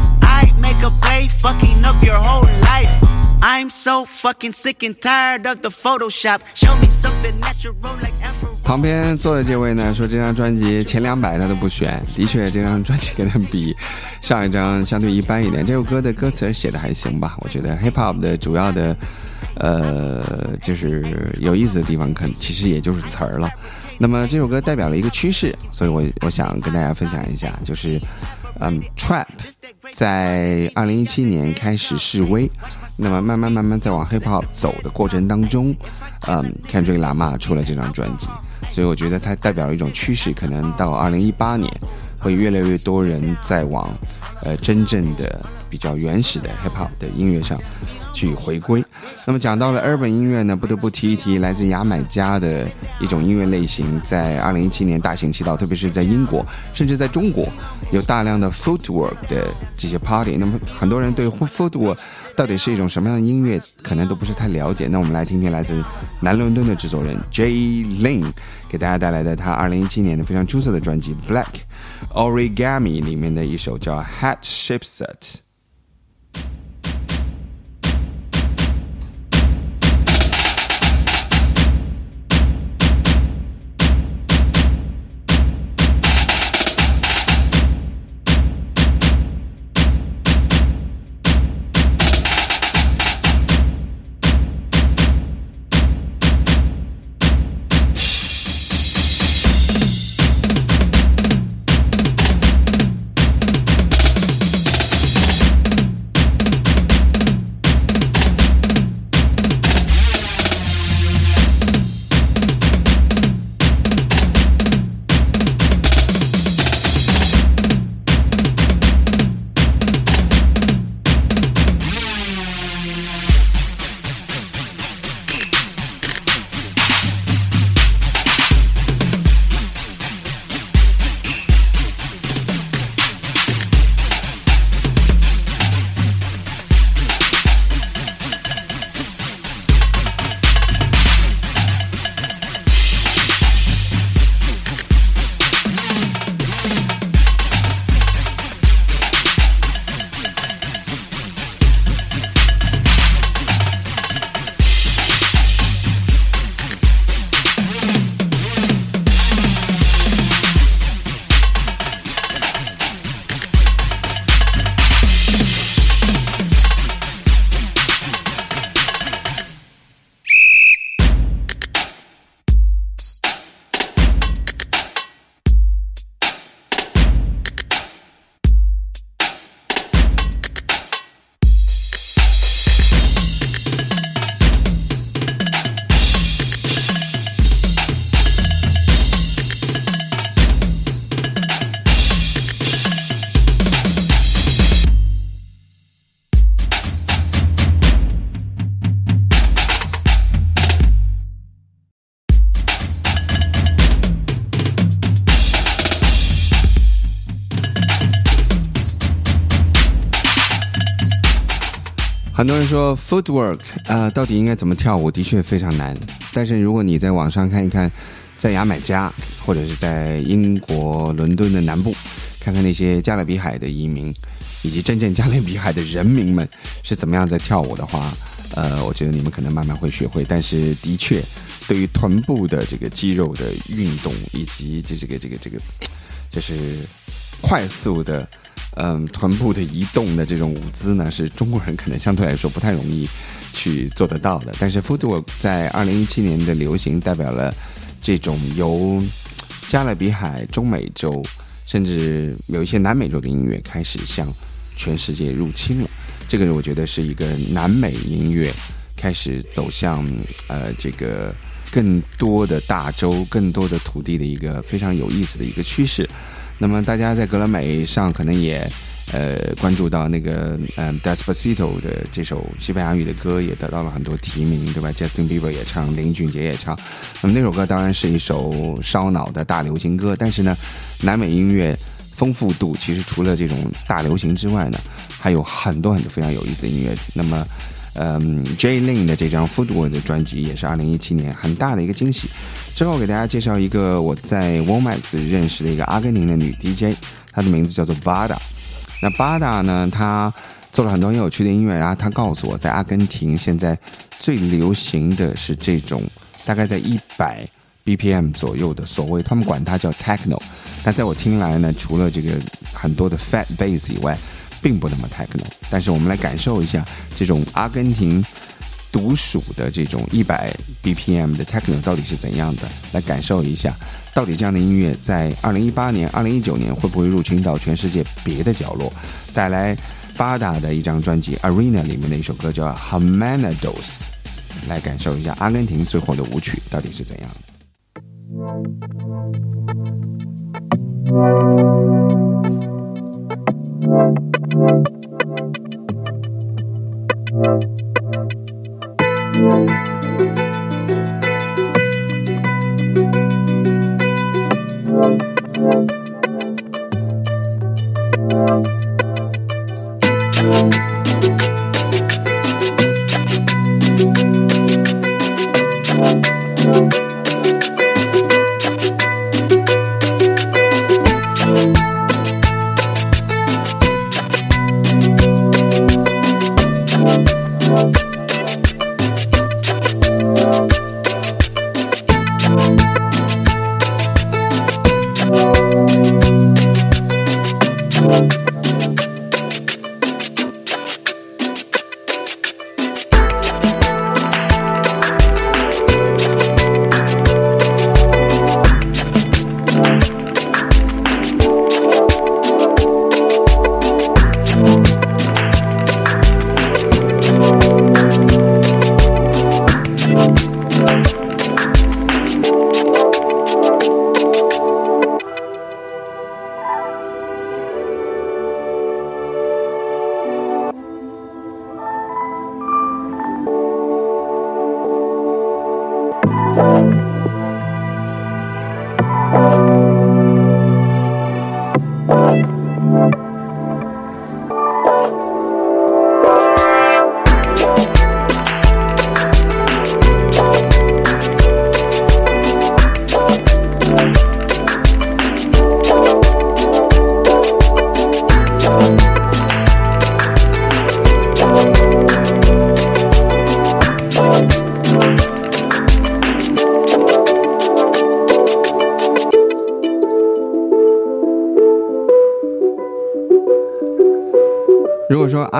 E: I make a play, fucking up your whole life. I'm so fucking sick and tired of the Photoshop. Show me something natural like Afro.
A: 旁边坐的这位呢，说这张专辑前两百他都不选。的确，这张专辑可能比上一张相对一般一点。这首歌的歌词写的还行吧？我觉得 hip hop 的主要的呃，就是有意思的地方，可能其实也就是词儿了。那么这首歌代表了一个趋势，所以我我想跟大家分享一下，就是嗯，trap 在二零一七年开始示威，那么慢慢慢慢在往 hip hop 走的过程当中，嗯，Kendrick Lamar 出了这张专辑，所以我觉得它代表了一种趋势，可能到二零一八年会越来越多人在往呃真正的比较原始的 hip hop 的音乐上去回归。那么讲到了 urban 音乐呢，不得不提一提来自牙买加的一种音乐类型，在二零一七年大行其道，特别是在英国，甚至在中国，有大量的 footwork 的这些 party。那么很多人对 footwork 到底是一种什么样的音乐，可能都不是太了解。那我们来听听来自南伦敦的制作人 Jay Lin 给大家带来的他二零一七年的非常出色的专辑《Black Origami》里面的一首叫《Hat Shipset》。Footwork 啊、到底应该怎么跳舞，的确非常难。但是如果你在网上看一看，在牙买加或者是在英国伦敦的南部，看看那些加勒比海的移民以及真正加勒比海的人民们是怎么样在跳舞的话，呃，我觉得你们可能慢慢会学会。但是的确，对于臀部的这个肌肉的运动以及这这个这个这个，就是快速的。嗯，臀部的移动的这种舞姿呢，是中国人可能相对来说不太容易去做得到的。但是 footwork 在二零一七年的流行，代表了这种由加勒比海、中美洲，甚至有一些南美洲的音乐开始向全世界入侵了。这个我觉得是一个南美音乐开始走向呃这个更多的大洲、更多的土地的一个非常有意思的一个趋势。那么大家在格莱美上可能也呃关注到那个嗯 Despacito 的这首西班牙语的歌也得到了很多提名，对吧？Justin Bieber 也唱，林俊杰也唱。那么那首歌当然是一首烧脑的大流行歌，但是呢，南美音乐丰富度其实除了这种大流行之外呢，还有很多很多非常有意思的音乐。那么。嗯，J. Lin 的这张 Footwork 的专辑也是二零一七年很大的一个惊喜。之后给大家介绍一个我在 Womax 认识的一个阿根廷的女 DJ，她的名字叫做 Bada。那 Bada 呢，她做了很多很有趣的音乐，然后她告诉我在阿根廷现在最流行的是这种大概在一百 BPM 左右的所谓，他们管它叫 Techno。但在我听来呢，除了这个很多的 Fat Bass 以外，并不那么 techno，但是我们来感受一下这种阿根廷独属的这种一百 bpm 的 techno 到底是怎样的？来感受一下到底这样的音乐在二零一八年二零一九年会不会入侵到全世界别的角落带来巴达的一张专辑 arena 里面的一首歌叫 hamana dos 来感受一下阿根廷最后的舞曲到底是怎样。的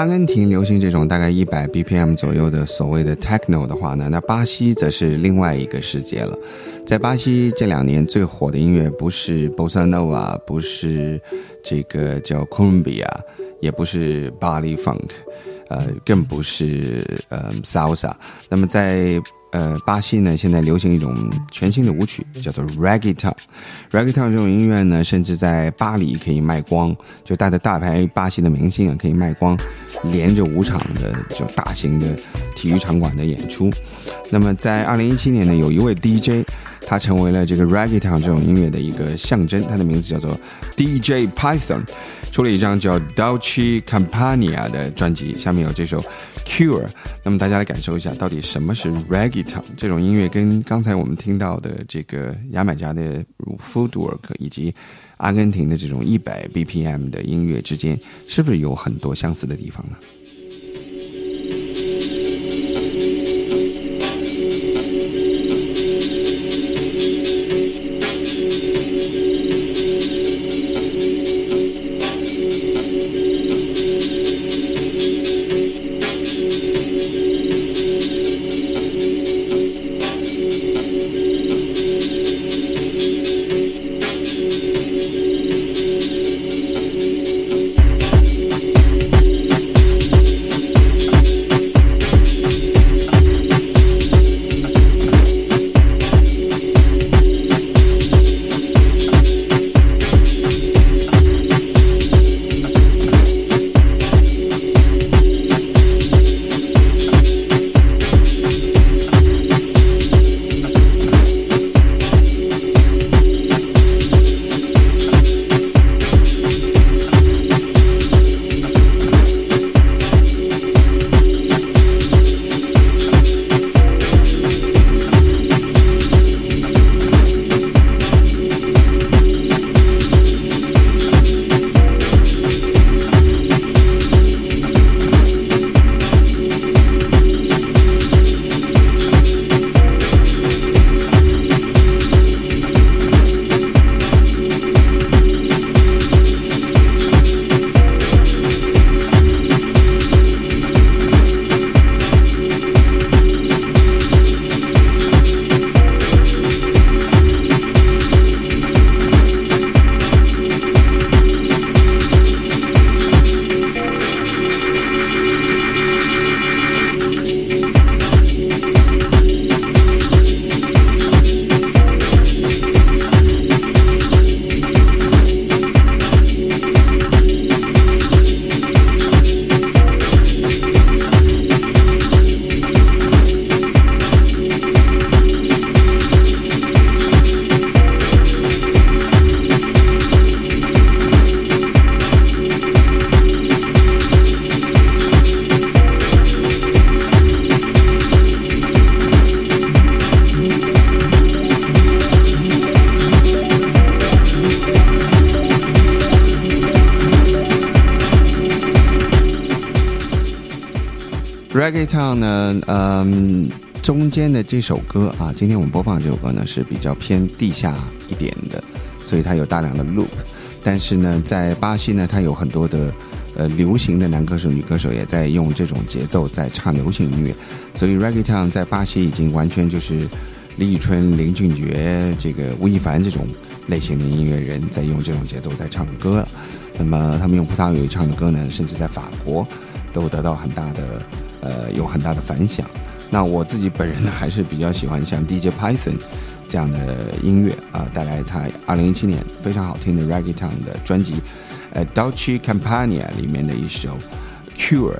A: 阿根廷流行这种大概一百 BPM 左右的所谓的 techno 的话呢，那巴西则是另外一个世界了。在巴西这两年最火的音乐不是 bossa nova，不是这个叫 Columbia，也不是巴黎 funk，呃，更不是呃 salsa。那么在呃，巴西呢，现在流行一种全新的舞曲，叫做 reggaeton。reggaeton 这种音乐呢，甚至在巴黎可以卖光，就带着大牌巴西的明星啊，可以卖光，连着五场的就大型的体育场馆的演出。那么在二零一七年呢，有一位 DJ，他成为了这个 reggaeton 这种音乐的一个象征，他的名字叫做 DJ Python，出了一张叫 Dolce Campania 的专辑，下面有这首 Cure。那么大家来感受一下，到底什么是 reggaeton 这种音乐，跟刚才我们听到的这个牙买加的 Foodwork 以及阿根廷的这种一百 BPM 的音乐之间，是不是有很多相似的地方呢？这首歌啊，今天我们播放这首歌呢是比较偏地下一点的，所以它有大量的 loop。但是呢，在巴西呢，它有很多的呃流行的男歌手、女歌手也在用这种节奏在唱流行音乐，所以 reggaeton 在巴西已经完全就是李宇春、林俊杰、这个吴亦凡这种类型的音乐人在用这种节奏在唱歌。那么他们用葡萄牙语唱的歌呢，甚至在法国都得到很大的。呃，有很大的反响。那我自己本人呢，还是比较喜欢像 DJ Python 这样的音乐啊，带来他二零一七年非常好听的 Reggae Town 的专辑，呃，Dolce Campania 里面的一首 Cure。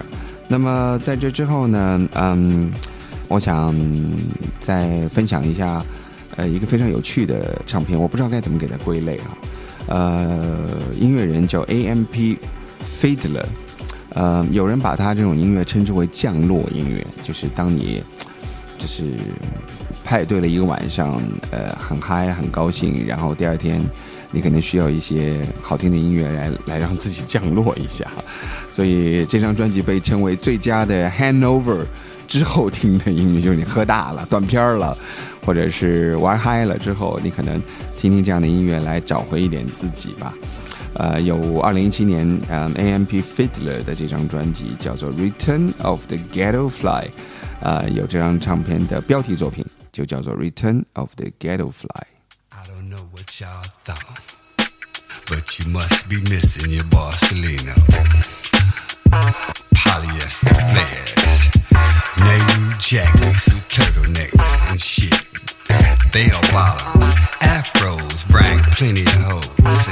A: 那么在这之后呢，嗯，我想再分享一下呃一个非常有趣的唱片，我不知道该怎么给它归类啊。呃，音乐人叫 AMP Fiddler。呃，有人把他这种音乐称之为降落音乐，就是当你就是派对了一个晚上，呃，很嗨很高兴，然后第二天你可能需要一些好听的音乐来来让自己降落一下，所以这张专辑被称为最佳的 hand over 之后听的音乐，就是你喝大了、断片儿了，或者是玩嗨了之后，你可能听听这样的音乐来找回一点自己吧。呃，有二零一七年，嗯，A.M.P. Fiddler 的这张专辑叫做《Return of the Ghetto Fly》，呃，有这张唱片的标题作品就叫做《Return of the Ghetto
F: Fly》。I don't know what y'all thought, but you must be missing your Barcelona. Polyester flares, Nehru jackets with turtlenecks and shit. Bell bottoms, afros bring plenty of hoes.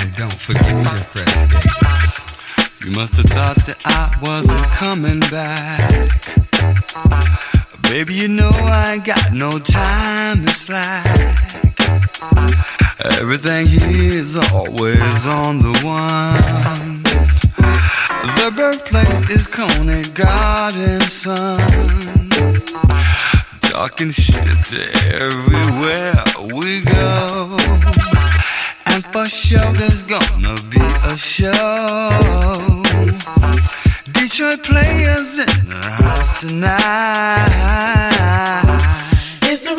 F: And don't forget your fresh gators. You must have thought that I wasn't coming back. Baby, you know I ain't got no time to slack. Everything here is always on the one. The birthplace is Coney Garden, son. Talking shit to everywhere we go. And for sure there's gonna be a show. Detroit players in the house tonight.
C: It's the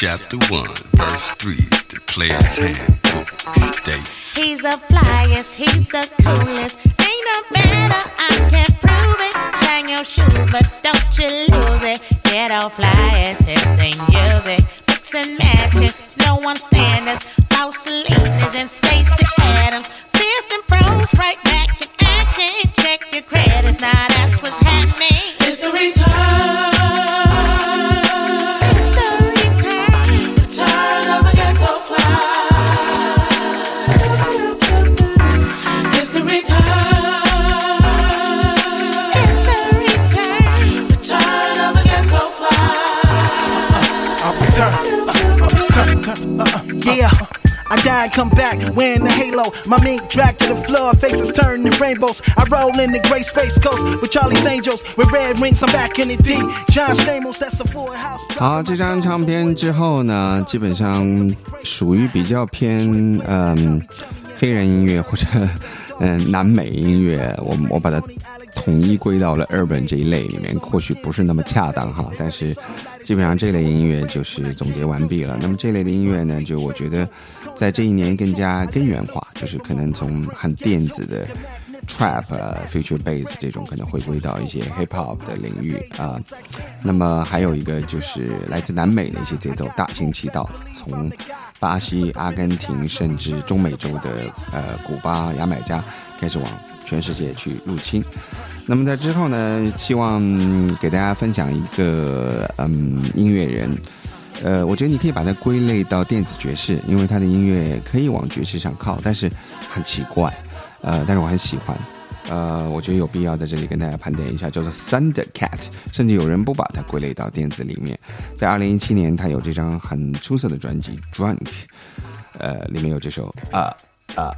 F: Chapter 1, verse 3, the player's handbook states.
G: He's the flyest, he's the coolest. Ain't no better, I can prove it. Shine your shoes, but don't you lose it. Get all flyest, his thing, use it. Mix and match it, it's no one standards. False Salinas and Stacey Adams. Fist and pros, right back in action. Check your credits, now that's what's happening.
C: It's the return.
H: I die and come back wearing the halo. My mink dragged to the floor, faces turned to rainbows. I roll in the gray space coast with Charlie's Angels. With red wings, I'm back in the D. John Stamos, that's a full house.
A: 好，这张唱片之后呢，基本上属于比较偏嗯黑人音乐或者嗯南美音乐，我我把它 统一归到了 urban 这一类里面，或许不是那么恰当哈，但是基本上这类音乐就是总结完毕了。那么这类的音乐呢，就我觉得在这一年更加根源化，就是可能从很电子的。trap、啊 future bass 这种可能回归到一些 hip hop 的领域啊、那么还有一个就是来自南美的一些节奏大行其道，从巴西、阿根廷甚至中美洲的呃古巴、牙买加开始往全世界去入侵。那么在之后呢，希望给大家分享一个嗯音乐人。呃，我觉得你可以把它归类到电子爵士，因为他的音乐可以往爵士上靠，但是很奇怪，呃，但是我很喜欢，呃，我觉得有必要在这里跟大家盘点一下，叫做 Thundercat，甚至有人不把它归类到电子里面。在二零一七年，他有这张很出色的专辑《Drunk》，呃，里面有这首啊啊。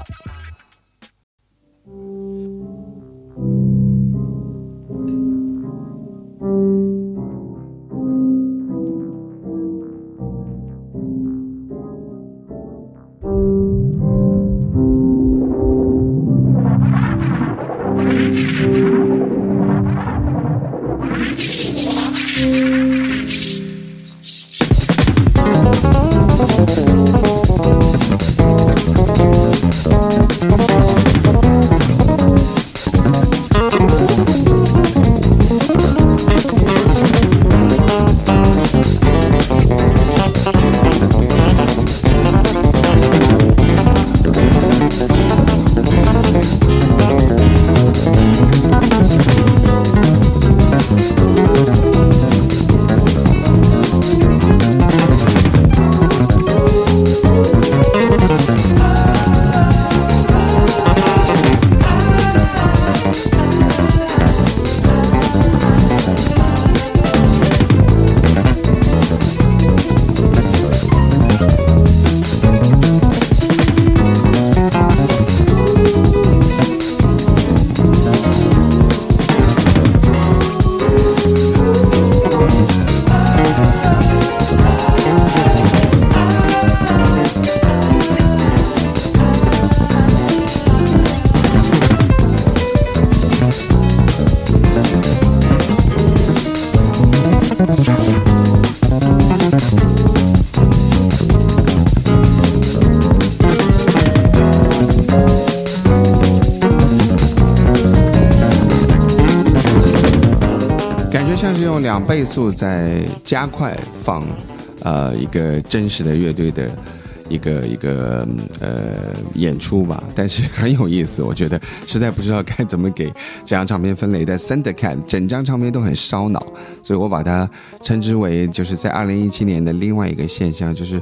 A: 倍速在加快放，呃，一个真实的乐队的一个一个呃演出吧，但是很有意思，我觉得实在不知道该怎么给这张唱片分类。但 Thundercat 整张唱片都很烧脑，所以我把它称之为就是在二零一七年的另外一个现象，就是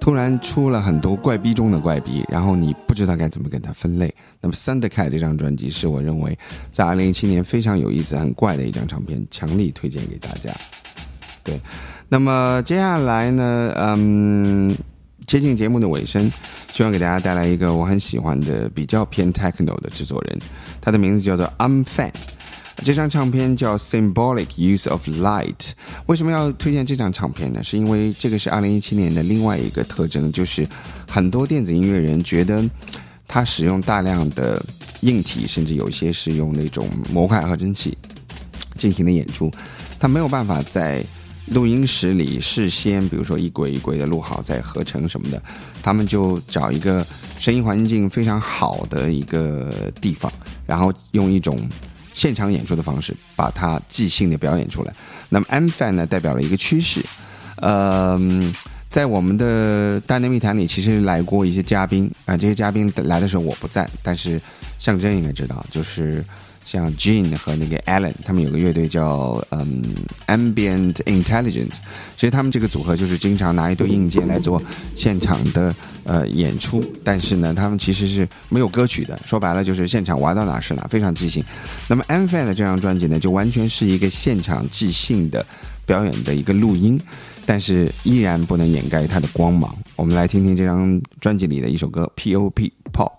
A: 突然出了很多怪逼中的怪逼，然后你不知道该怎么跟它分类。那么 Thundercat 这张专辑是我认为在二零一七年非常有意思、很怪的一张唱片，强力推荐给大家。对，那么接下来呢，嗯，接近节目的尾声，希望给大家带来一个我很喜欢的比较偏 techno 的制作人，他的名字叫做 Unfan。这张唱片叫 Symbolic Use of Light。为什么要推荐这张唱片呢？是因为这个是二零一七年的另外一个特征，就是很多电子音乐人觉得他使用大量的硬体，甚至有些是用那种模块合成器 进行的演出，他没有办法在录音室里事先，比如说一轨一轨的录好再合成什么的，他们就找一个声音环境非常好的一个地方，然后用一种现场演出的方式把它即兴的表演出来。那么 M Fan 呢，代表了一个趋势，呃。在我们的大内密谈里，其实来过一些嘉宾啊、这些嘉宾来的时候我不在，但是象征应该知道，就是像 Jean 和那个 Alan，他们有个乐队叫嗯 Ambient Intelligence，其实他们这个组合就是经常拿一堆硬件来做现场的呃演出，但是呢，他们其实是没有歌曲的，说白了就是现场玩到哪是哪，非常即兴。那么 Am Fan 的这张专辑呢，就完全是一个现场即兴的表演的一个录音。但是依然不能掩盖它的光芒。我们来听听这张专辑里的一首歌《P.O.P. Pop》。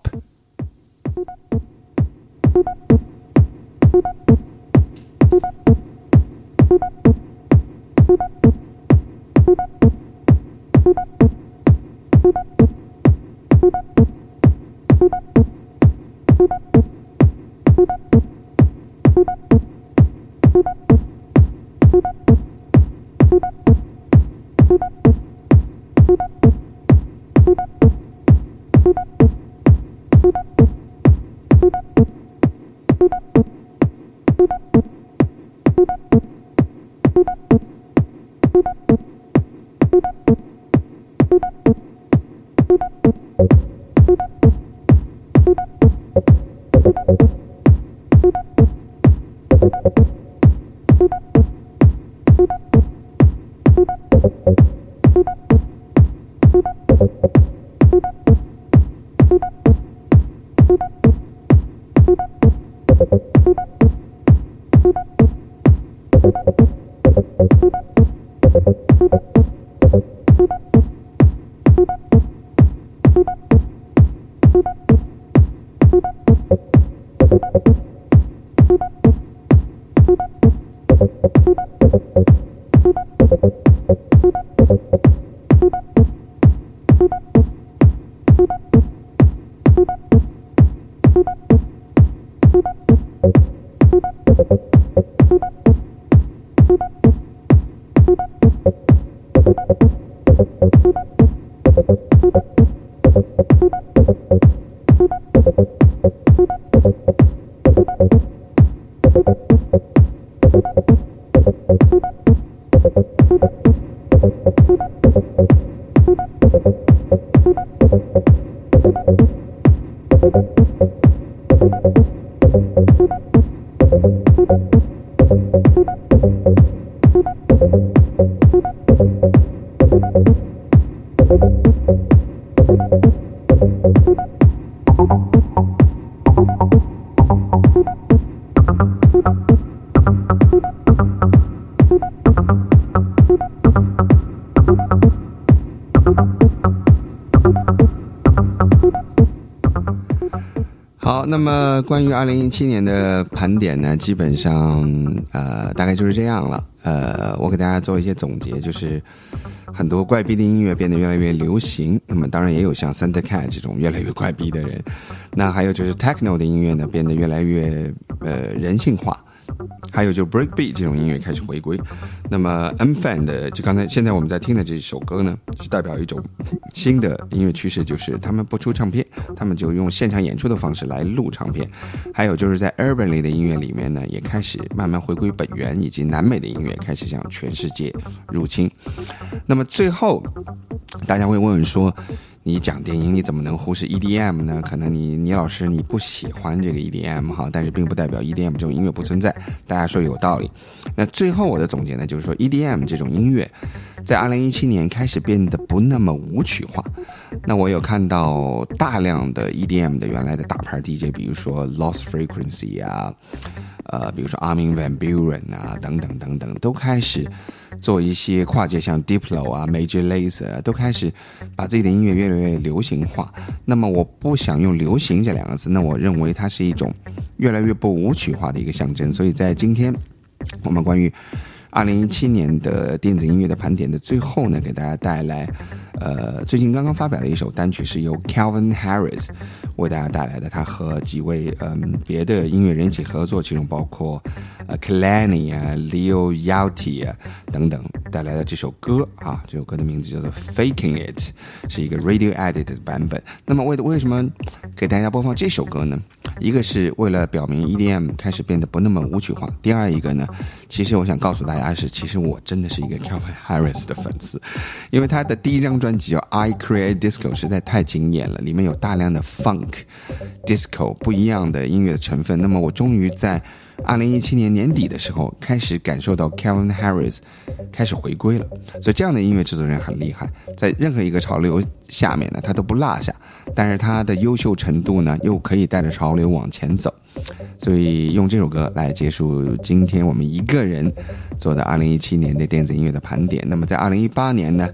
A: 关于二零一七年的盘点呢，基本上呃大概就是这样了。呃，我给大家做一些总结，就是很多怪逼的音乐变得越来越流行。那么当然也有像 Center Cat 这种越来越怪逼的人。那还有就是 Techno 的音乐呢，变得越来越呃人性化。还有就 breakbeat 这种音乐开始回归，那么 M Fan 的就刚才现在我们在听的这首歌呢，是代表一种新的音乐趋势，就是他们不出唱片，他们就用现场演出的方式来录唱片。还有就是在 urban 类的音乐里面呢，也开始慢慢回归本源，以及南美的音乐开始向全世界入侵。那么最后，大家会问问说。你讲电音，你怎么能忽视 EDM 呢？可能你倪老师你不喜欢这个 EDM 哈，但是并不代表 EDM 这种音乐不存在。大家说有道理。那最后我的总结呢，就是说 EDM 这种音乐，在2017年开始变得不那么舞曲化。那我有看到大量的 EDM 的原来的大牌 DJ，比如说 Lost Frequency 啊，呃，比如说 Armin van Buren 啊，等等等等，都开始。做一些跨界，像 Diplo 啊、Major Lazer 都开始把自己的音乐越来越流行化。那么我不想用“流行”这两个字，那我认为它是一种越来越不舞曲化的一个象征。所以在今天，我们关于。二零一七年的电子音乐的盘点的最后呢，给大家带来，呃，最近刚刚发表的一首单曲，是由 Calvin Harris 为大家带来的。他和几位嗯别的音乐人一起合作，其中包括呃 Kalani 啊、Leo yauty 啊等等带来的这首歌啊。这首歌的名字叫做 Faking It，是一个 Radio Edit 的版本。那么为为什么给大家播放这首歌呢？一个是为了表明 EDM 开始变得不那么舞曲化。第二一个呢，其实我想告诉大家是，其实我真的是一个 Calvin Harris 的粉丝，因为他的第一张专辑叫《I Create Disco》实在太惊艳了，里面有大量的 Funk、Disco 不一样的音乐的成分。那么我终于在。二零一七年年底的时候，开始感受到 Kevin Harris 开始回归了，所以这样的音乐制作人很厉害，在任何一个潮流下面呢，他都不落下，但是他的优秀程度呢，又可以带着潮流往前走，所以用这首歌来结束今天我们一个人做的二零一七年的电子音乐的盘点。那么在二零一八年呢，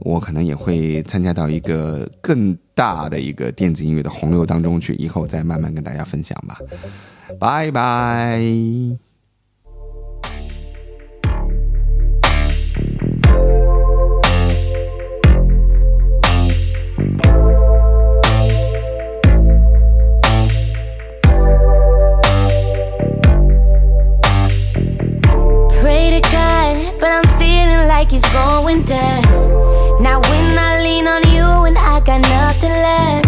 A: 我可能也会参加到一个更大的一个电子音乐的洪流当中去，以后再慢慢跟大家分享吧。
I: 拜拜。Now when I lean on you and I got nothing left.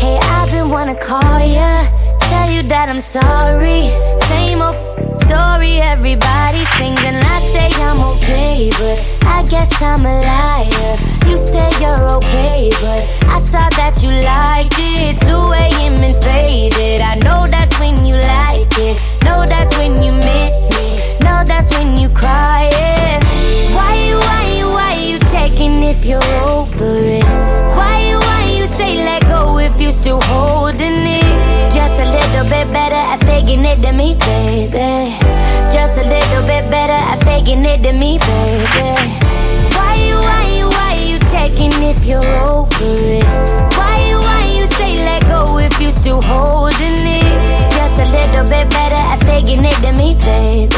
I: Hey, I've been wanna call ya tell you that I'm sorry. Same old story, everybody sings, and I say I'm okay, but I guess I'm a liar. You say you're okay, but I saw that you liked it than me, baby. Just a little bit better at faking it than me, baby. Why you, why you, why you checking if you're over it? Why you, why you say let go if you still holding it? Just a little bit better at faking it than me, baby.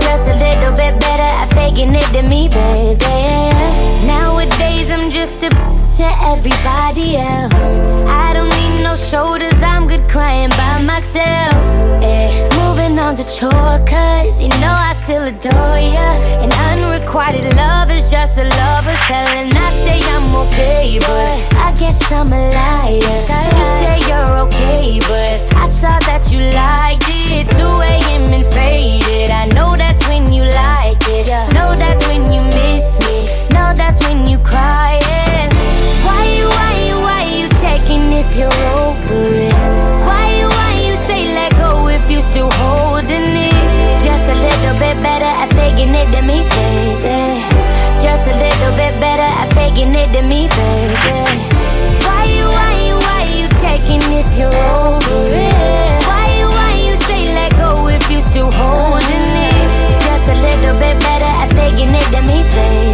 I: Just a little bit better at faking it than me, baby. Nowadays I'm just a to everybody else. I don't need no shoulders, I'm good crying by myself. Yeah. Moving on to chore, you know I still adore ya. And unrequited love is just a lover's hell. And I say I'm okay, but I guess I'm a liar. You say you're okay, but I saw that you liked it. 2 a.m. and faded. I know that's when you like it. Know that's when you miss me. Know that's when you crying. Why you, why you, why you taking if you're over it? Why you, why you say let go if you still holding it? Just a little bit better at faking it than me, baby. Just a little bit better at faking it than me, baby. Why you, why you, why you taking if you're over it? Why why you say let go if you still holding it? Just a little bit better at faking it than me, baby.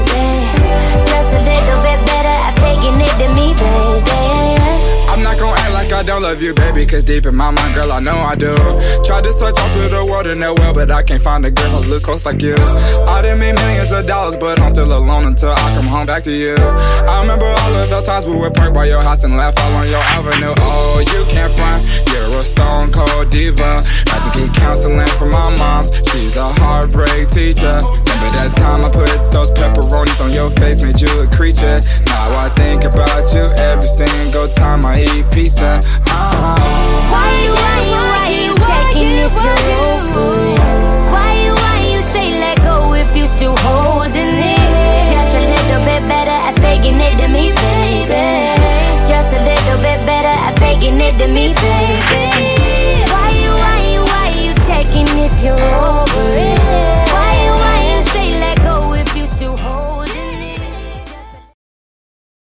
J: I don't love you, baby. Cause deep in my mind, girl, I know I do. Tried to search all through the world and that well, but I can't find a girl who looks close like you. I done made millions of dollars, but I'm still alone until I come home back to you. I remember all of those times we would park by your house and laugh all on your avenue. Oh, you can't front, you're a stone cold diva. Had to get counseling from my mom's, she's a heartbreak teacher. Remember that time I put those pepperonis on your face, made you a creature. Now I think about you every single time I eat pizza. Uh-huh.
I: Why you, why you, why you taking if you're over it? Why you, why you say let go if you still holding it? Just a little bit better at faking it than me, baby. Just a little bit better at faking it than me, baby. Why you, why you, why you taking if you're over